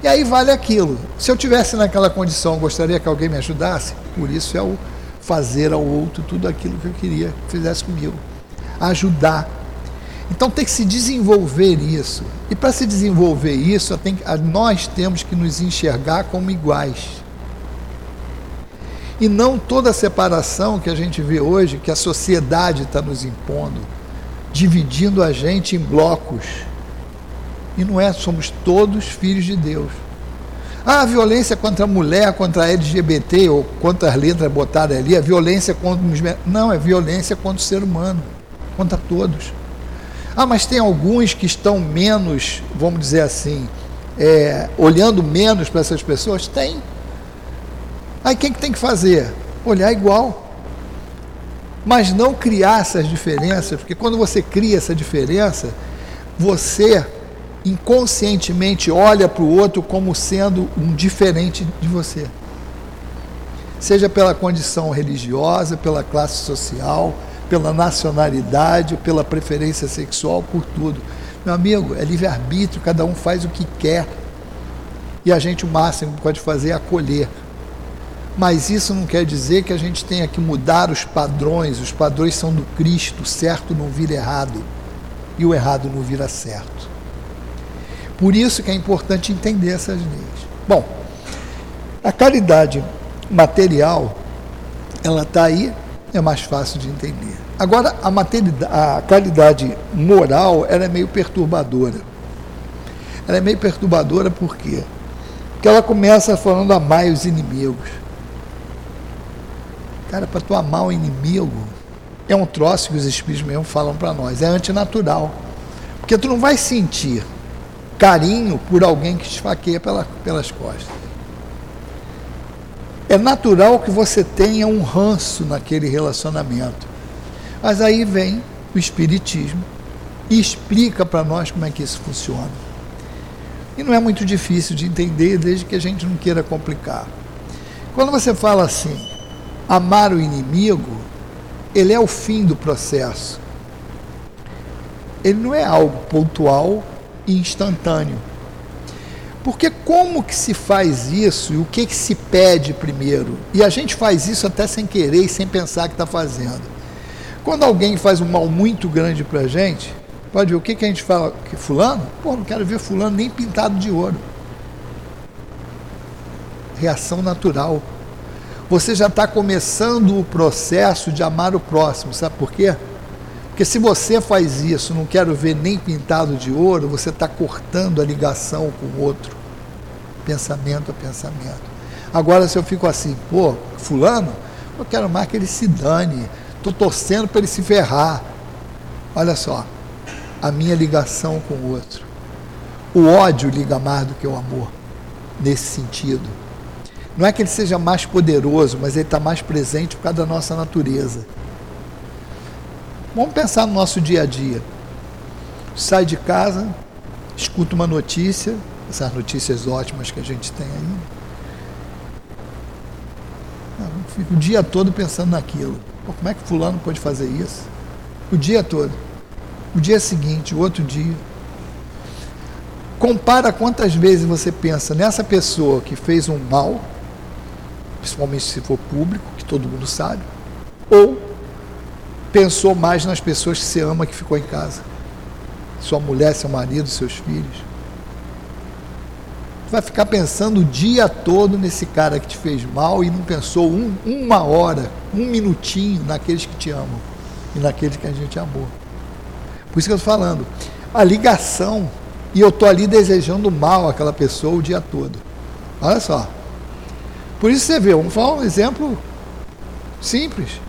E aí vale aquilo. Se eu tivesse naquela condição, gostaria que alguém me ajudasse, por isso é o fazer ao outro tudo aquilo que eu queria que fizesse comigo. Ajudar. Então tem que se desenvolver isso. E para se desenvolver isso, nós temos que nos enxergar como iguais. E não toda a separação que a gente vê hoje, que a sociedade está nos impondo, dividindo a gente em blocos e não é, somos todos filhos de Deus. Ah, a violência contra a mulher, contra a LGBT, ou contra as letras botadas ali, a violência contra os. Não, é violência contra o ser humano, contra todos. Ah, mas tem alguns que estão menos, vamos dizer assim, é, olhando menos para essas pessoas? Tem. Aí quem que tem que fazer? Olhar igual. Mas não criar essas diferenças, porque quando você cria essa diferença, você inconscientemente olha para o outro como sendo um diferente de você. Seja pela condição religiosa, pela classe social, pela nacionalidade, pela preferência sexual, por tudo. Meu amigo, é livre-arbítrio, cada um faz o que quer. E a gente o máximo que pode fazer é acolher. Mas isso não quer dizer que a gente tenha que mudar os padrões. Os padrões são do Cristo, certo não vira errado. E o errado não vira certo. Por isso que é importante entender essas leis. Bom, a caridade material, ela está aí, é mais fácil de entender. Agora, a, a caridade moral, ela é meio perturbadora. Ela é meio perturbadora por quê? Porque ela começa falando amar os inimigos. Cara, para tu amar o inimigo, é um troço que os espíritos mesmo falam para nós, é antinatural. Porque tu não vai sentir carinho por alguém que te esfaqueia pela, pelas costas. É natural que você tenha um ranço naquele relacionamento. Mas aí vem o Espiritismo e explica para nós como é que isso funciona. E não é muito difícil de entender, desde que a gente não queira complicar. Quando você fala assim, amar o inimigo, ele é o fim do processo. Ele não é algo pontual instantâneo. Porque como que se faz isso e o que, que se pede primeiro? E a gente faz isso até sem querer e sem pensar que está fazendo. Quando alguém faz um mal muito grande para a gente, pode ver o que, que a gente fala, que fulano? Pô, não quero ver fulano nem pintado de ouro. Reação natural. Você já está começando o processo de amar o próximo, sabe por quê? Porque se você faz isso, não quero ver nem pintado de ouro, você está cortando a ligação com o outro, pensamento a pensamento. Agora, se eu fico assim, pô, fulano, eu quero mais que ele se dane, estou torcendo para ele se ferrar. Olha só, a minha ligação com o outro. O ódio liga mais do que o amor, nesse sentido. Não é que ele seja mais poderoso, mas ele está mais presente por causa da nossa natureza. Vamos pensar no nosso dia a dia. Sai de casa, escuta uma notícia, essas notícias ótimas que a gente tem aí. Fico o dia todo pensando naquilo. Pô, como é que fulano pode fazer isso? O dia todo. O dia seguinte, o outro dia. Compara quantas vezes você pensa nessa pessoa que fez um mal, principalmente se for público, que todo mundo sabe, ou pensou mais nas pessoas que você ama que ficou em casa. Sua mulher, seu marido, seus filhos. Vai ficar pensando o dia todo nesse cara que te fez mal e não pensou um, uma hora, um minutinho naqueles que te amam e naqueles que a gente amou. Por isso que eu estou falando. A ligação, e eu estou ali desejando mal àquela pessoa o dia todo. Olha só. Por isso você vê, vamos falar um exemplo simples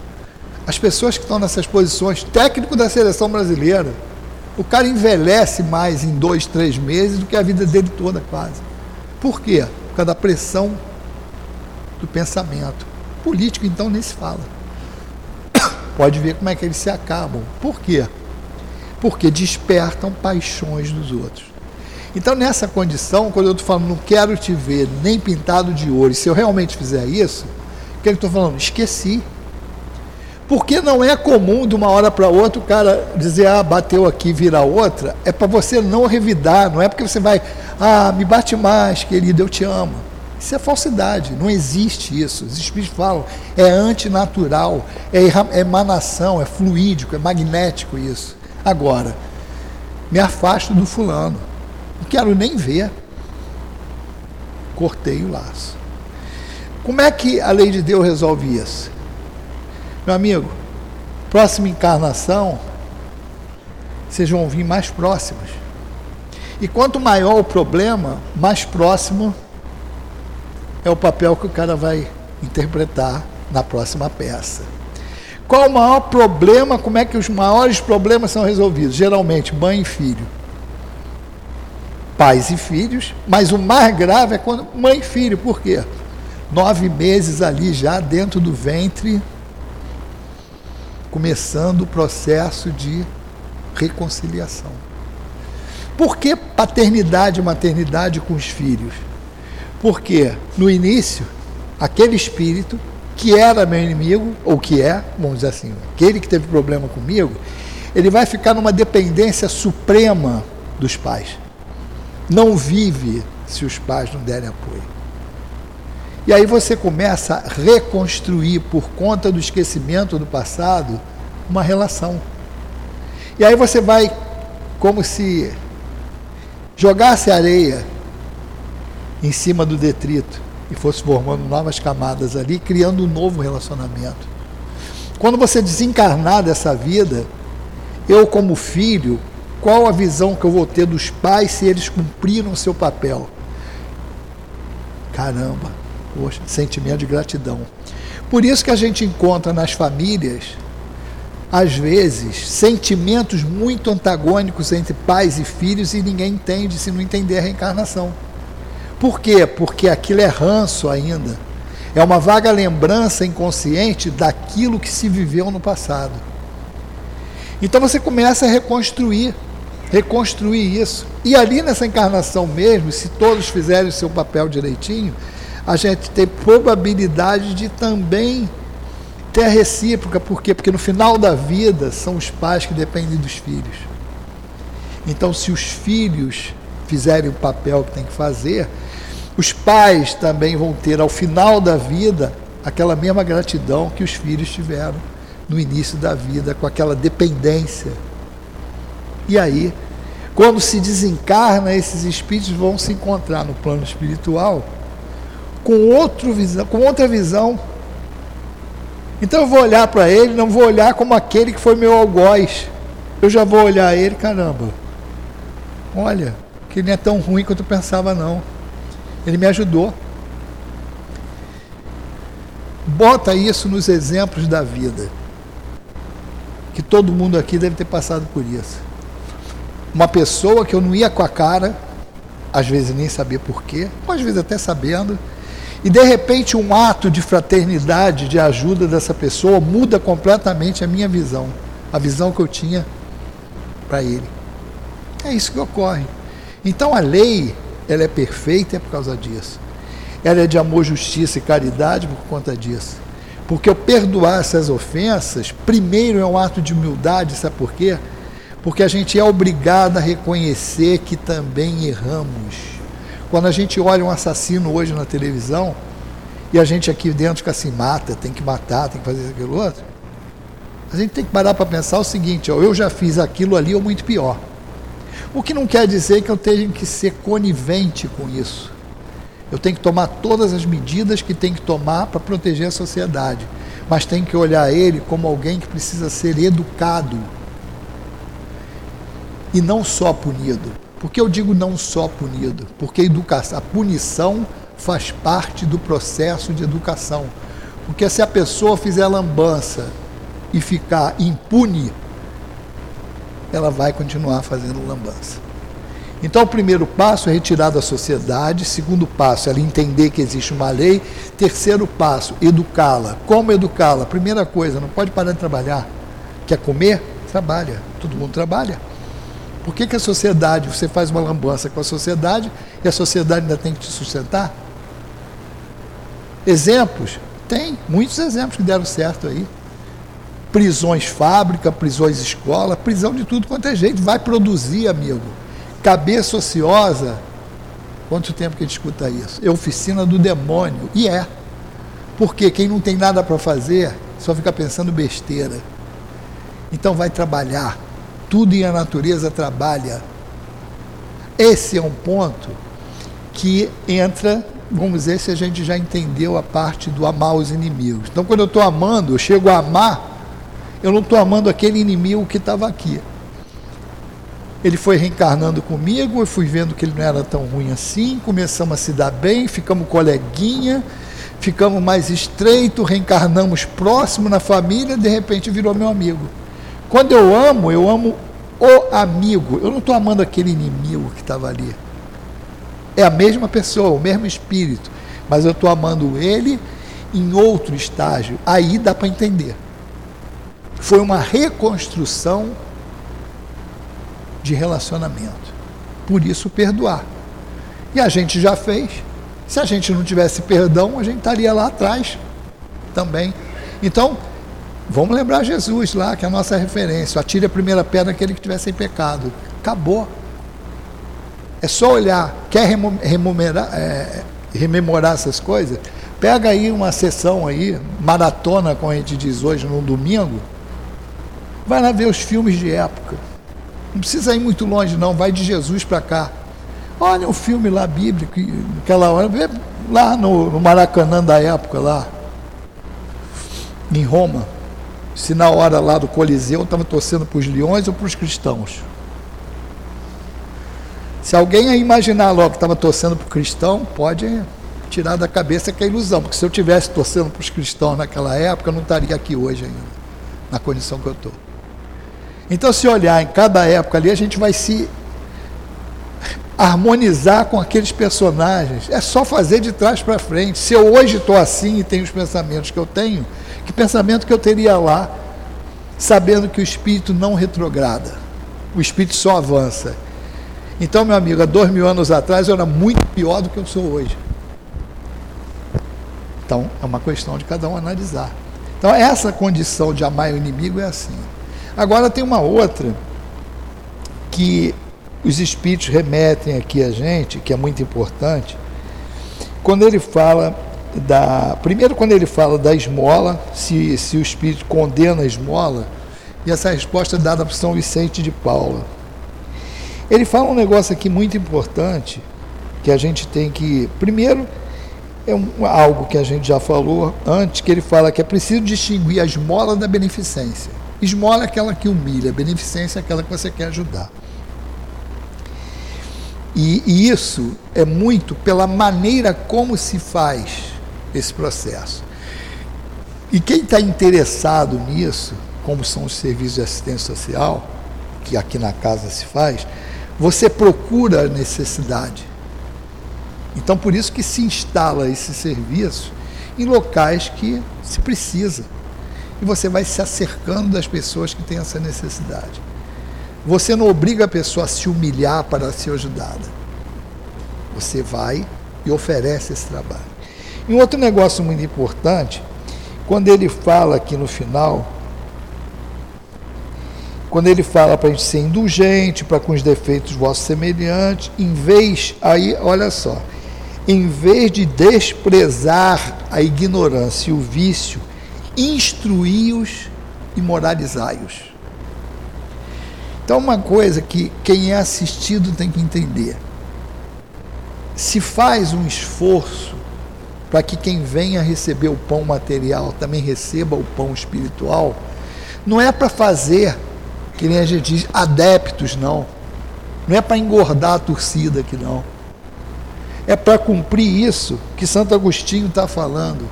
as pessoas que estão nessas posições, técnico da seleção brasileira, o cara envelhece mais em dois, três meses do que a vida dele toda, quase. Por quê? Por causa da pressão do pensamento. Político, então, nem se fala. Pode ver como é que eles se acabam. Por quê? Porque despertam paixões dos outros. Então, nessa condição, quando eu estou falando, não quero te ver nem pintado de ouro, se eu realmente fizer isso, o que eu estou falando? Esqueci porque não é comum de uma hora para outra o cara dizer, ah, bateu aqui, vira outra. É para você não revidar, não é porque você vai, ah, me bate mais, querido, eu te amo. Isso é falsidade, não existe isso. Os espíritos falam, é antinatural, é, é emanação, é fluídico, é magnético isso. Agora, me afasto do fulano, não quero nem ver. Cortei o laço. Como é que a lei de Deus resolve isso? Meu amigo, próxima encarnação, vocês vão vir mais próximos. E quanto maior o problema, mais próximo é o papel que o cara vai interpretar na próxima peça. Qual o maior problema? Como é que os maiores problemas são resolvidos? Geralmente, mãe e filho. Pais e filhos, mas o mais grave é quando mãe e filho. Por quê? Nove meses ali já dentro do ventre, começando o processo de reconciliação. Por que paternidade e maternidade com os filhos? Porque no início, aquele espírito que era meu inimigo, ou que é, vamos dizer assim, aquele que teve problema comigo, ele vai ficar numa dependência suprema dos pais. Não vive se os pais não derem apoio. E aí você começa a reconstruir, por conta do esquecimento do passado, uma relação. E aí você vai, como se jogasse areia em cima do detrito e fosse formando novas camadas ali, criando um novo relacionamento. Quando você desencarnar dessa vida, eu como filho, qual a visão que eu vou ter dos pais se eles cumpriram o seu papel? Caramba, sentimento de gratidão. Por isso que a gente encontra nas famílias, às vezes, sentimentos muito antagônicos entre pais e filhos e ninguém entende se não entender a reencarnação. Por quê? Porque aquilo é ranço ainda. É uma vaga lembrança inconsciente daquilo que se viveu no passado. Então você começa a reconstruir, reconstruir isso. E ali nessa encarnação mesmo, se todos fizerem o seu papel direitinho, a gente tem probabilidade de também ter a recíproca. Por quê? Porque no final da vida são os pais que dependem dos filhos. Então, se os filhos fizerem o papel que tem que fazer, os pais também vão ter ao final da vida aquela mesma gratidão que os filhos tiveram no início da vida, com aquela dependência. E aí, quando se desencarna, esses espíritos vão se encontrar no plano espiritual com, outro visão, com outra visão. Então eu vou olhar para ele, não vou olhar como aquele que foi meu algoz. Eu já vou olhar ele, caramba. Olha, que ele não é tão ruim quanto eu pensava não. Ele me ajudou. Bota isso nos exemplos da vida. Que todo mundo aqui deve ter passado por isso. Uma pessoa que eu não ia com a cara, às vezes nem sabia porquê, às vezes até sabendo, e de repente um ato de fraternidade, de ajuda dessa pessoa muda completamente a minha visão, a visão que eu tinha para ele. É isso que ocorre. Então a lei ela é perfeita é por causa disso. Ela é de amor, justiça e caridade por conta disso. Porque eu perdoar essas ofensas, primeiro é um ato de humildade, sabe por quê? Porque a gente é obrigado a reconhecer que também erramos. Quando a gente olha um assassino hoje na televisão, e a gente aqui dentro fica assim, mata, tem que matar, tem que fazer aquilo outro, a gente tem que parar para pensar o seguinte, ó, eu já fiz aquilo ali ou muito pior. O que não quer dizer que eu tenha que ser conivente com isso. Eu tenho que tomar todas as medidas que tem que tomar para proteger a sociedade, mas tem que olhar ele como alguém que precisa ser educado e não só punido. Por que eu digo não só punido? Porque a, educação, a punição faz parte do processo de educação. Porque se a pessoa fizer lambança e ficar impune, ela vai continuar fazendo lambança. Então, o primeiro passo é retirar da sociedade. Segundo passo, ela entender que existe uma lei. Terceiro passo, educá-la. Como educá-la? Primeira coisa, não pode parar de trabalhar. Quer comer? Trabalha. Todo mundo trabalha. Por que, que a sociedade, você faz uma lambança com a sociedade e a sociedade ainda tem que te sustentar? Exemplos? Tem, muitos exemplos que deram certo aí prisões fábrica, prisões escola, prisão de tudo quanto é jeito. Vai produzir, amigo. Cabeça ociosa. Quanto tempo que a gente escuta isso? É oficina do demônio. E é. Porque quem não tem nada para fazer só fica pensando besteira. Então vai trabalhar. Tudo em a natureza trabalha. Esse é um ponto que entra, vamos dizer, se a gente já entendeu a parte do amar os inimigos. Então, quando eu estou amando, eu chego a amar eu não estou amando aquele inimigo que estava aqui. Ele foi reencarnando comigo, eu fui vendo que ele não era tão ruim assim, começamos a se dar bem, ficamos coleguinha, ficamos mais estreito, reencarnamos próximo na família, de repente virou meu amigo. Quando eu amo, eu amo o amigo. Eu não estou amando aquele inimigo que estava ali. É a mesma pessoa, o mesmo espírito, mas eu estou amando ele em outro estágio. Aí dá para entender. Foi uma reconstrução de relacionamento. Por isso, perdoar. E a gente já fez. Se a gente não tivesse perdão, a gente estaria lá atrás também. Então, vamos lembrar Jesus lá, que é a nossa referência. Atire a primeira pedra aquele que tivesse em pecado. Acabou. É só olhar. Quer rememorar, é, rememorar essas coisas? Pega aí uma sessão aí, maratona, como a gente diz hoje, no domingo. Vai lá ver os filmes de época. Não precisa ir muito longe, não. Vai de Jesus para cá. Olha o filme lá bíblico, aquela hora, lá no, no Maracanã da época, lá, em Roma. Se na hora lá do Coliseu estava torcendo para os leões ou para os cristãos. Se alguém imaginar logo que estava torcendo para o cristão, pode tirar da cabeça que é ilusão, porque se eu tivesse torcendo para os cristãos naquela época, eu não estaria aqui hoje ainda, na condição que eu estou. Então, se olhar em cada época ali, a gente vai se harmonizar com aqueles personagens. É só fazer de trás para frente. Se eu hoje estou assim e tenho os pensamentos que eu tenho, que pensamento que eu teria lá, sabendo que o espírito não retrograda, o espírito só avança. Então, meu amigo, há dois mil anos atrás eu era muito pior do que eu sou hoje. Então, é uma questão de cada um analisar. Então, essa condição de amar o inimigo é assim. Agora tem uma outra que os espíritos remetem aqui a gente, que é muito importante, quando ele fala da. Primeiro, quando ele fala da esmola, se, se o espírito condena a esmola, e essa resposta é dada por São Vicente de Paula. Ele fala um negócio aqui muito importante, que a gente tem que. Primeiro, é um, algo que a gente já falou antes, que ele fala que é preciso distinguir a esmola da beneficência. Esmola é aquela que humilha, beneficência é aquela que você quer ajudar. E, e isso é muito pela maneira como se faz esse processo. E quem está interessado nisso, como são os serviços de assistência social, que aqui na casa se faz, você procura a necessidade. Então, por isso que se instala esse serviço em locais que se precisa e você vai se acercando das pessoas que têm essa necessidade. Você não obriga a pessoa a se humilhar para ser ajudada. Você vai e oferece esse trabalho. E outro negócio muito importante, quando ele fala aqui no final, quando ele fala para a gente ser indulgente, para com os defeitos vossos semelhantes, em vez, aí, olha só, em vez de desprezar a ignorância e o vício, instruí-os e moralizai-os. Então, uma coisa que quem é assistido tem que entender: se faz um esforço para que quem venha receber o pão material também receba o pão espiritual, não é para fazer, que nem a gente diz, adeptos, não. Não é para engordar a torcida aqui, não. É para cumprir isso que Santo Agostinho está falando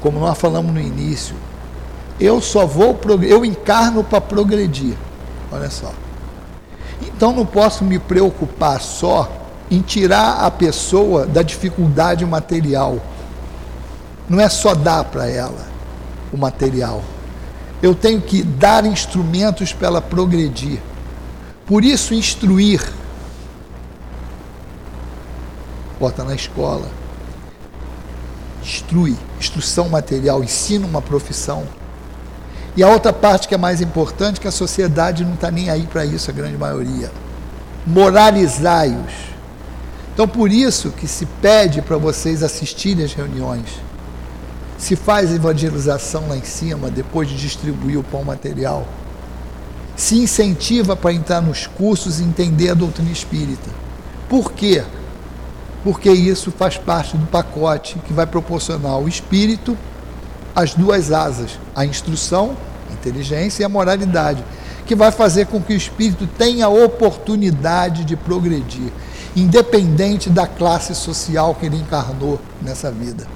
como nós falamos no início, eu só vou, eu encarno para progredir. Olha só. Então não posso me preocupar só em tirar a pessoa da dificuldade material. Não é só dar para ela o material. Eu tenho que dar instrumentos para ela progredir. Por isso, instruir. Bota na escola instrui, instrução material, ensina uma profissão. E a outra parte que é mais importante, que a sociedade não está nem aí para isso, a grande maioria. Moralizai-os. Então, por isso que se pede para vocês assistirem às reuniões. Se faz evangelização lá em cima, depois de distribuir o pão material. Se incentiva para entrar nos cursos e entender a doutrina espírita. Por quê? porque isso faz parte do pacote que vai proporcionar ao espírito as duas asas, a instrução, a inteligência e a moralidade, que vai fazer com que o espírito tenha oportunidade de progredir, independente da classe social que ele encarnou nessa vida.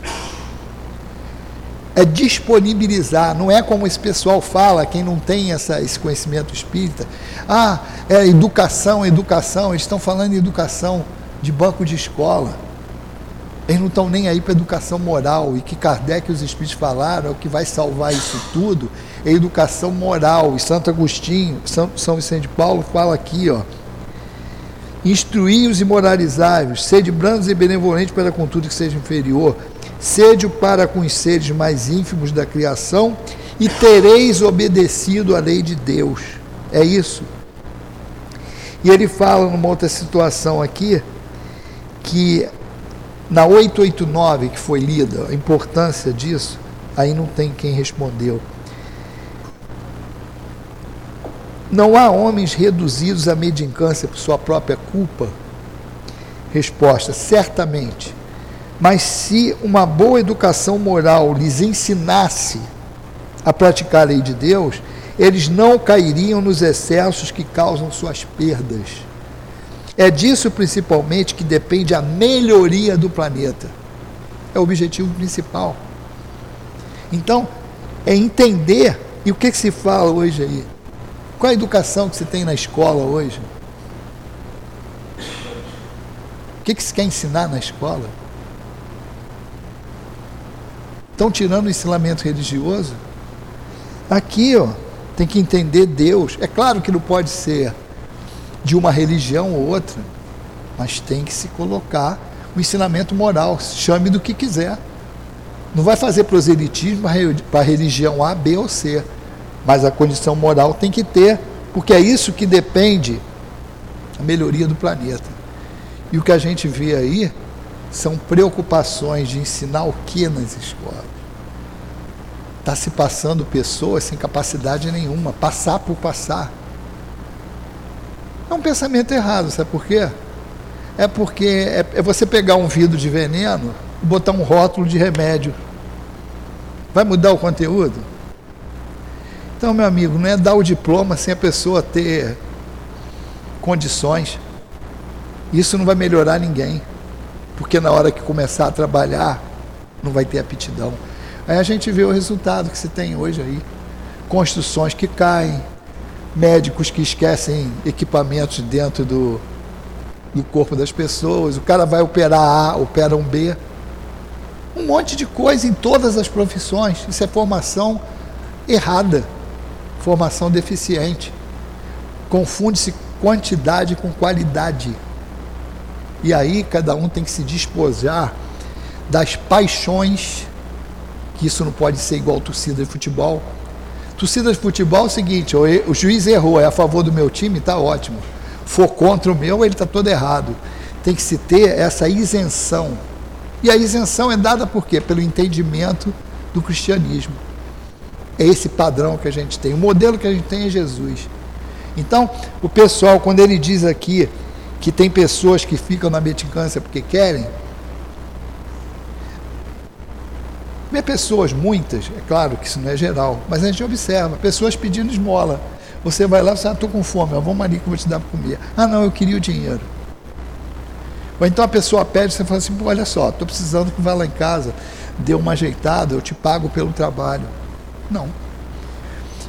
É disponibilizar, não é como esse pessoal fala, quem não tem essa, esse conhecimento espírita. Ah, é educação, educação, eles estão falando em educação de banco de escola. Eles não estão nem aí para educação moral. E que Kardec e os Espíritos falaram, é o que vai salvar isso tudo é educação moral. E Santo Agostinho, São, São Vicente de Paulo fala aqui, ó. Instruí-os e moralizai-os, sede brandos e benevolentes para com tudo que seja inferior, sede para com os seres mais ínfimos da criação, e tereis obedecido à lei de Deus. É isso. E ele fala numa outra situação aqui, que na 889 que foi lida, a importância disso, aí não tem quem respondeu. Não há homens reduzidos à mendicância por sua própria culpa? Resposta: certamente. Mas se uma boa educação moral lhes ensinasse a praticar a lei de Deus, eles não cairiam nos excessos que causam suas perdas. É disso principalmente que depende a melhoria do planeta. É o objetivo principal. Então, é entender. E o que, que se fala hoje aí? Qual a educação que se tem na escola hoje? O que, que se quer ensinar na escola? Estão tirando o ensinamento religioso? Aqui, ó, tem que entender Deus. É claro que não pode ser de uma religião ou outra, mas tem que se colocar o ensinamento moral, chame do que quiser. Não vai fazer proselitismo para religião A, B ou C, mas a condição moral tem que ter, porque é isso que depende a melhoria do planeta. E o que a gente vê aí são preocupações de ensinar o que nas escolas. Está se passando pessoas sem capacidade nenhuma, passar por passar. É um pensamento errado, sabe por quê? É porque é, é você pegar um vidro de veneno e botar um rótulo de remédio. Vai mudar o conteúdo? Então, meu amigo, não é dar o diploma sem a pessoa ter condições. Isso não vai melhorar ninguém. Porque na hora que começar a trabalhar, não vai ter aptidão. Aí a gente vê o resultado que se tem hoje aí. Construções que caem, médicos que esquecem equipamentos dentro do, do corpo das pessoas, o cara vai operar A, opera um B. Um monte de coisa em todas as profissões. Isso é formação errada, formação deficiente. Confunde-se quantidade com qualidade. E aí cada um tem que se despojar das paixões, que isso não pode ser igual torcida de futebol, Torcida de futebol é o seguinte: o juiz errou, é a favor do meu time, está ótimo. For contra o meu, ele está todo errado. Tem que se ter essa isenção. E a isenção é dada por quê? Pelo entendimento do cristianismo. É esse padrão que a gente tem. O modelo que a gente tem é Jesus. Então, o pessoal, quando ele diz aqui que tem pessoas que ficam na meticância porque querem, Vê pessoas, muitas, é claro que isso não é geral, mas a gente observa, pessoas pedindo esmola. Você vai lá e fala, ah, estou com fome, ó, vamos ali que eu vou te dar para comer. Ah, não, eu queria o dinheiro. Ou então a pessoa pede, você fala assim, olha só, estou precisando que vá lá em casa, dê uma ajeitada, eu te pago pelo trabalho. Não.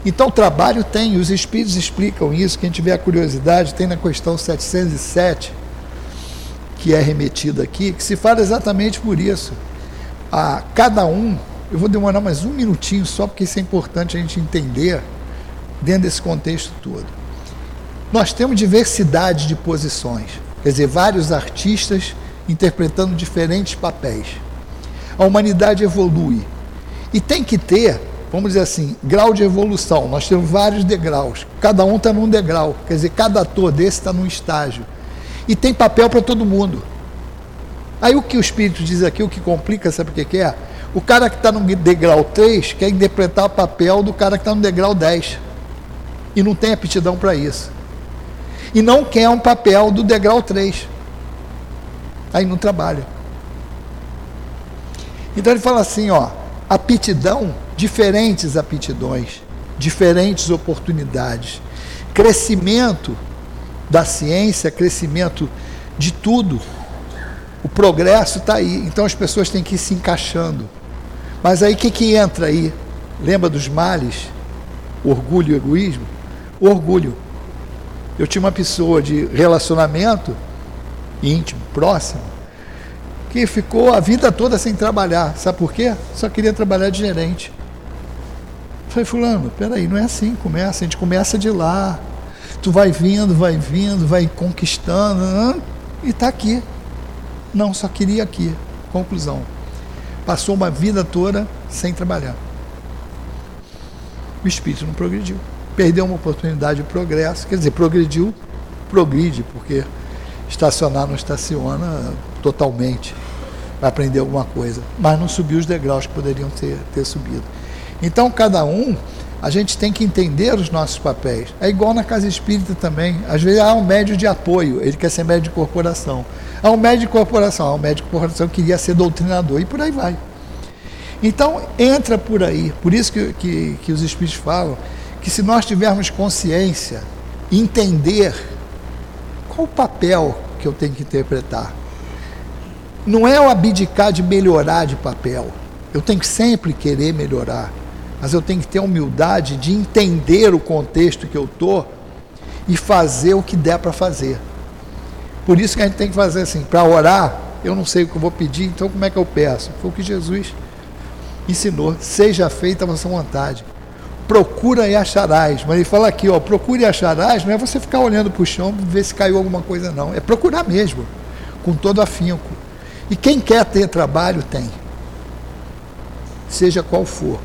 Então trabalho tem, os espíritos explicam isso, quem tiver curiosidade, tem na questão 707, que é remetida aqui, que se fala exatamente por isso a cada um, eu vou demorar mais um minutinho só porque isso é importante a gente entender dentro desse contexto todo. Nós temos diversidade de posições, quer dizer, vários artistas interpretando diferentes papéis. A humanidade evolui e tem que ter, vamos dizer assim, grau de evolução. Nós temos vários degraus, cada um está num degrau, quer dizer, cada ator desse está num estágio. E tem papel para todo mundo. Aí o que o Espírito diz aqui, o que complica, sabe o que, que é? O cara que está no degrau 3 quer interpretar o papel do cara que está no degrau 10. E não tem aptidão para isso. E não quer um papel do degrau 3. Aí não trabalha. Então ele fala assim, ó, aptidão, diferentes aptidões, diferentes oportunidades. crescimento da ciência, crescimento de tudo. O progresso está aí. Então as pessoas têm que ir se encaixando. Mas aí o que, que entra aí? Lembra dos males? Orgulho e egoísmo? Orgulho. Eu tinha uma pessoa de relacionamento íntimo, próximo, que ficou a vida toda sem trabalhar. Sabe por quê? Só queria trabalhar de gerente. Falei, fulano, peraí, não é assim, começa, a gente começa de lá. Tu vai vindo, vai vindo, vai conquistando, e está aqui. Não, só queria aqui. Conclusão. Passou uma vida toda sem trabalhar. O espírito não progrediu. Perdeu uma oportunidade de progresso. Quer dizer, progrediu, progride, porque estacionar não estaciona totalmente. Vai aprender alguma coisa. Mas não subiu os degraus que poderiam ter, ter subido. Então, cada um, a gente tem que entender os nossos papéis. É igual na casa espírita também. Às vezes há um médio de apoio, ele quer ser médio de corporação. Há um médio de corporação, há um médio de corporação que queria ser doutrinador, e por aí vai. Então, entra por aí. Por isso que, que, que os espíritos falam que se nós tivermos consciência, entender qual o papel que eu tenho que interpretar. Não é o abdicar de melhorar de papel. Eu tenho que sempre querer melhorar mas eu tenho que ter a humildade de entender o contexto que eu estou e fazer o que der para fazer. Por isso que a gente tem que fazer assim, para orar, eu não sei o que eu vou pedir, então como é que eu peço? Foi o que Jesus ensinou, seja feita a vossa vontade. Procura e acharás. Mas ele fala aqui, ó, procure e acharás, não é você ficar olhando para o chão ver se caiu alguma coisa, não. É procurar mesmo, com todo afinco. E quem quer ter trabalho, tem. Seja qual for.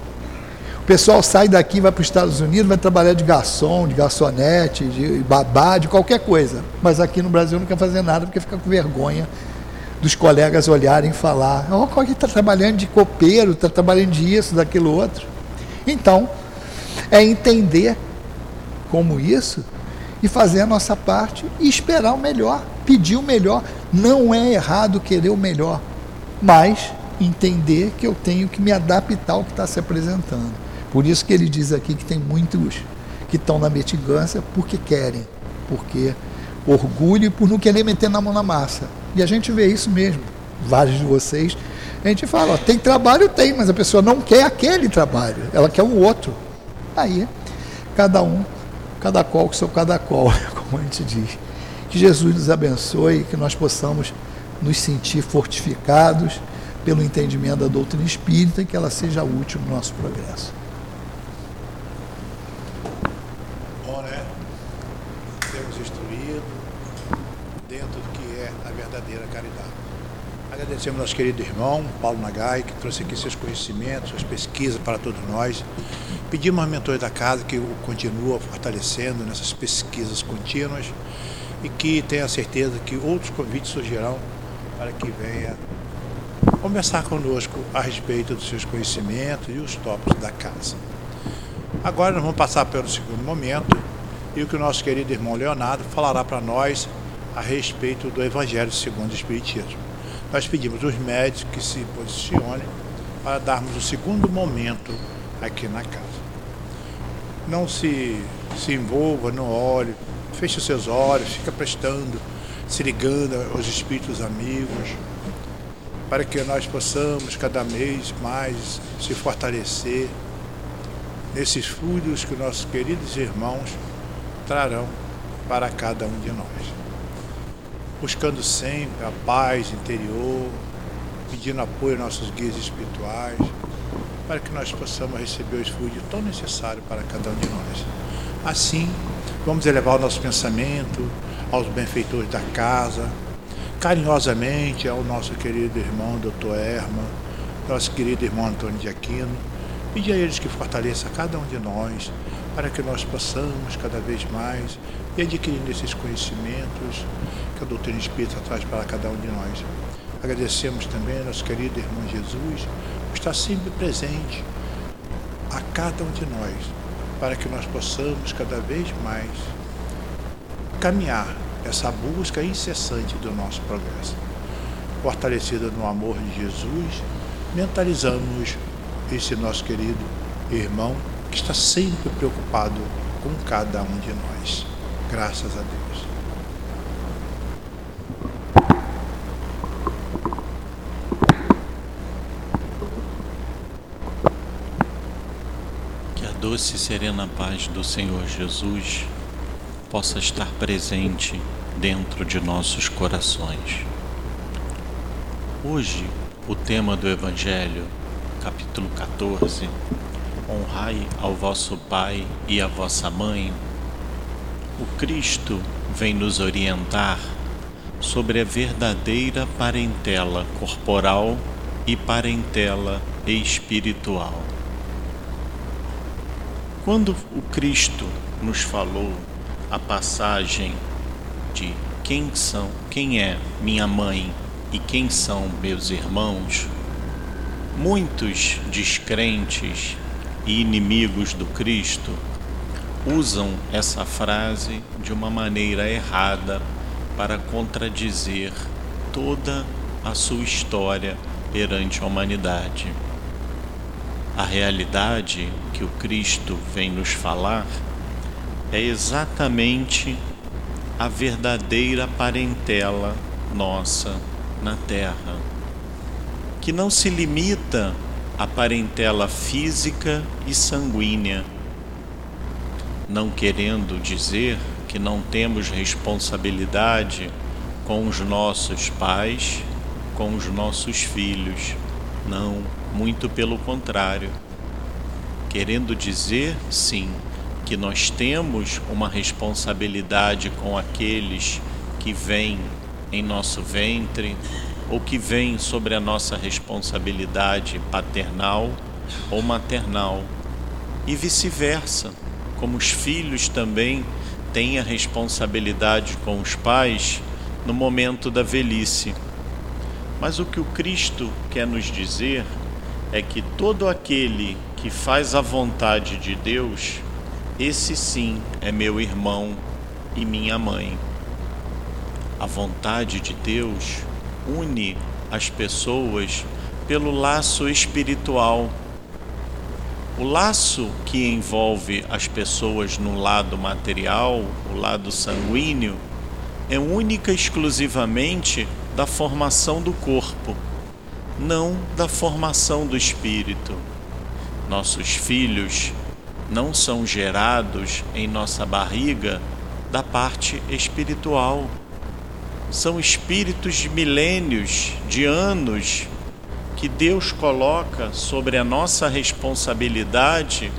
O pessoal sai daqui, vai para os Estados Unidos, vai trabalhar de garçom, de garçonete, de babá, de qualquer coisa. Mas aqui no Brasil não quer fazer nada porque fica com vergonha dos colegas olharem e falar: Ó, oh, está trabalhando de copeiro, está trabalhando de isso, daquilo outro. Então, é entender como isso e fazer a nossa parte e esperar o melhor, pedir o melhor. Não é errado querer o melhor, mas entender que eu tenho que me adaptar ao que está se apresentando. Por isso que ele diz aqui que tem muitos que estão na metigância porque querem, porque orgulho e por não querer meter na mão na massa. E a gente vê isso mesmo. Vários de vocês, a gente fala, ó, tem trabalho, tem, mas a pessoa não quer aquele trabalho, ela quer o outro. Aí, cada um, cada qual com seu cada qual, como a gente diz. Que Jesus nos abençoe, que nós possamos nos sentir fortificados pelo entendimento da doutrina espírita e que ela seja útil no nosso progresso. Ao nosso querido irmão, Paulo Nagai, que trouxe aqui seus conhecimentos, suas pesquisas para todos nós. Pedimos ao mentor da casa que o continua fortalecendo nessas pesquisas contínuas e que tenha certeza que outros convites surgirão para que venha conversar conosco a respeito dos seus conhecimentos e os tópicos da casa. Agora nós vamos passar pelo segundo momento e o que o nosso querido irmão Leonardo falará para nós a respeito do Evangelho segundo o Espiritismo nós pedimos os médicos que se posicionem para darmos o segundo momento aqui na casa. Não se, se envolva, não olhe, feche os seus olhos, fica prestando, se ligando aos espíritos amigos, para que nós possamos cada mês mais se fortalecer nesses fluidos que nossos queridos irmãos trarão para cada um de nós buscando sempre a paz interior, pedindo apoio aos nossos guias espirituais, para que nós possamos receber o escudo tão necessário para cada um de nós. Assim, vamos elevar o nosso pensamento aos benfeitores da casa, carinhosamente ao nosso querido irmão Dr. Erma, nosso querido irmão Antônio de Aquino, pedir a eles que fortaleça cada um de nós, para que nós possamos cada vez mais ir adquirindo esses conhecimentos, que a doutrina espírita traz para cada um de nós. Agradecemos também nosso querido irmão Jesus, por estar sempre presente a cada um de nós, para que nós possamos cada vez mais caminhar essa busca incessante do nosso progresso. Fortalecida no amor de Jesus, mentalizamos esse nosso querido irmão que está sempre preocupado com cada um de nós. Graças a Deus. Doce e serena paz do Senhor Jesus possa estar presente dentro de nossos corações. Hoje, o tema do Evangelho, capítulo 14, honrai ao vosso pai e à vossa mãe. O Cristo vem nos orientar sobre a verdadeira parentela corporal e parentela espiritual. Quando o Cristo nos falou a passagem de quem são, quem é minha mãe e quem são meus irmãos, muitos descrentes e inimigos do Cristo usam essa frase de uma maneira errada para contradizer toda a sua história perante a humanidade. A realidade que o Cristo vem nos falar é exatamente a verdadeira parentela nossa na Terra, que não se limita à parentela física e sanguínea, não querendo dizer que não temos responsabilidade com os nossos pais, com os nossos filhos. Não, muito pelo contrário. Querendo dizer, sim, que nós temos uma responsabilidade com aqueles que vêm em nosso ventre ou que vêm sobre a nossa responsabilidade paternal ou maternal e vice-versa, como os filhos também têm a responsabilidade com os pais no momento da velhice. Mas o que o Cristo quer nos dizer é que todo aquele que faz a vontade de Deus esse sim é meu irmão e minha mãe. A vontade de Deus une as pessoas pelo laço espiritual. O laço que envolve as pessoas no lado material, o lado sanguíneo, é única e exclusivamente da formação do corpo, não da formação do espírito. Nossos filhos não são gerados em nossa barriga da parte espiritual. São espíritos de milênios, de anos, que Deus coloca sobre a nossa responsabilidade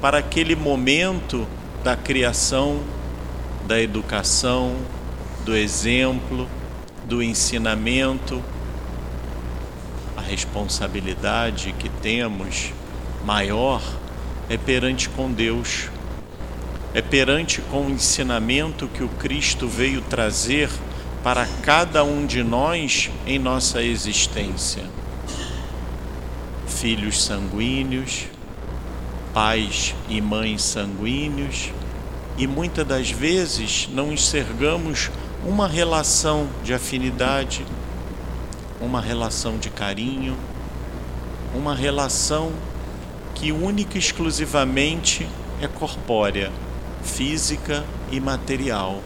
para aquele momento da criação, da educação, do exemplo, do ensinamento. A responsabilidade que temos maior é perante com Deus, é perante com o ensinamento que o Cristo veio trazer para cada um de nós em nossa existência. Filhos sanguíneos, pais e mães sanguíneos, e muitas das vezes não enxergamos uma relação de afinidade, uma relação de carinho, uma relação que única e exclusivamente é corpórea, física e material.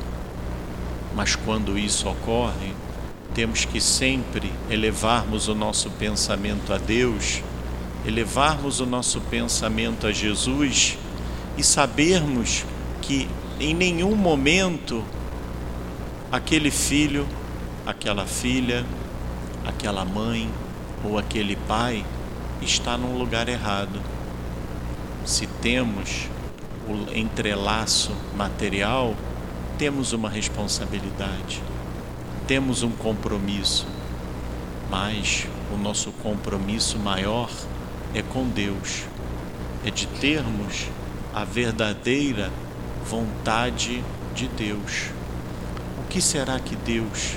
Mas quando isso ocorre, temos que sempre elevarmos o nosso pensamento a Deus, elevarmos o nosso pensamento a Jesus e sabermos que em nenhum momento aquele filho, aquela filha, aquela mãe ou aquele pai está num lugar errado se temos o entrelaço material, temos uma responsabilidade, temos um compromisso, mas o nosso compromisso maior é com Deus, é de termos a verdadeira vontade de Deus. Que será que Deus,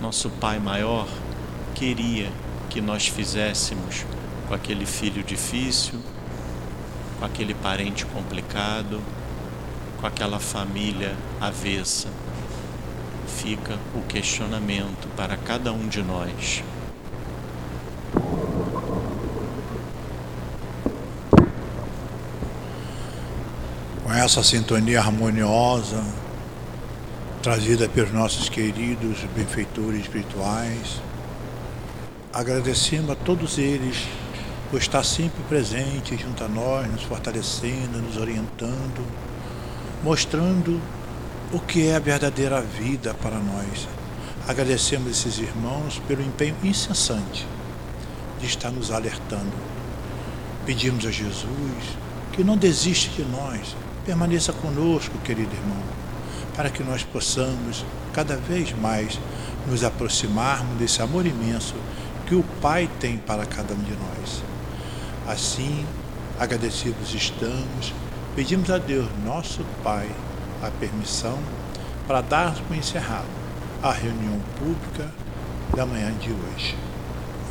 nosso Pai maior, queria que nós fizéssemos com aquele filho difícil? com aquele parente complicado, com aquela família avessa. Fica o questionamento para cada um de nós. Com essa sintonia harmoniosa trazida pelos nossos queridos benfeitores espirituais. Agradecemos a todos eles por estar sempre presente junto a nós, nos fortalecendo, nos orientando, mostrando o que é a verdadeira vida para nós. Agradecemos esses irmãos pelo empenho incessante de estar nos alertando. Pedimos a Jesus que não desiste de nós, permaneça conosco, querido irmão, para que nós possamos cada vez mais nos aproximarmos desse amor imenso que o Pai tem para cada um de nós. Assim, agradecidos estamos, pedimos a Deus, nosso Pai, a permissão para darmos por encerrado a reunião pública da manhã de hoje.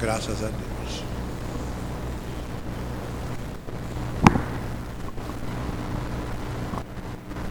Graças a Deus.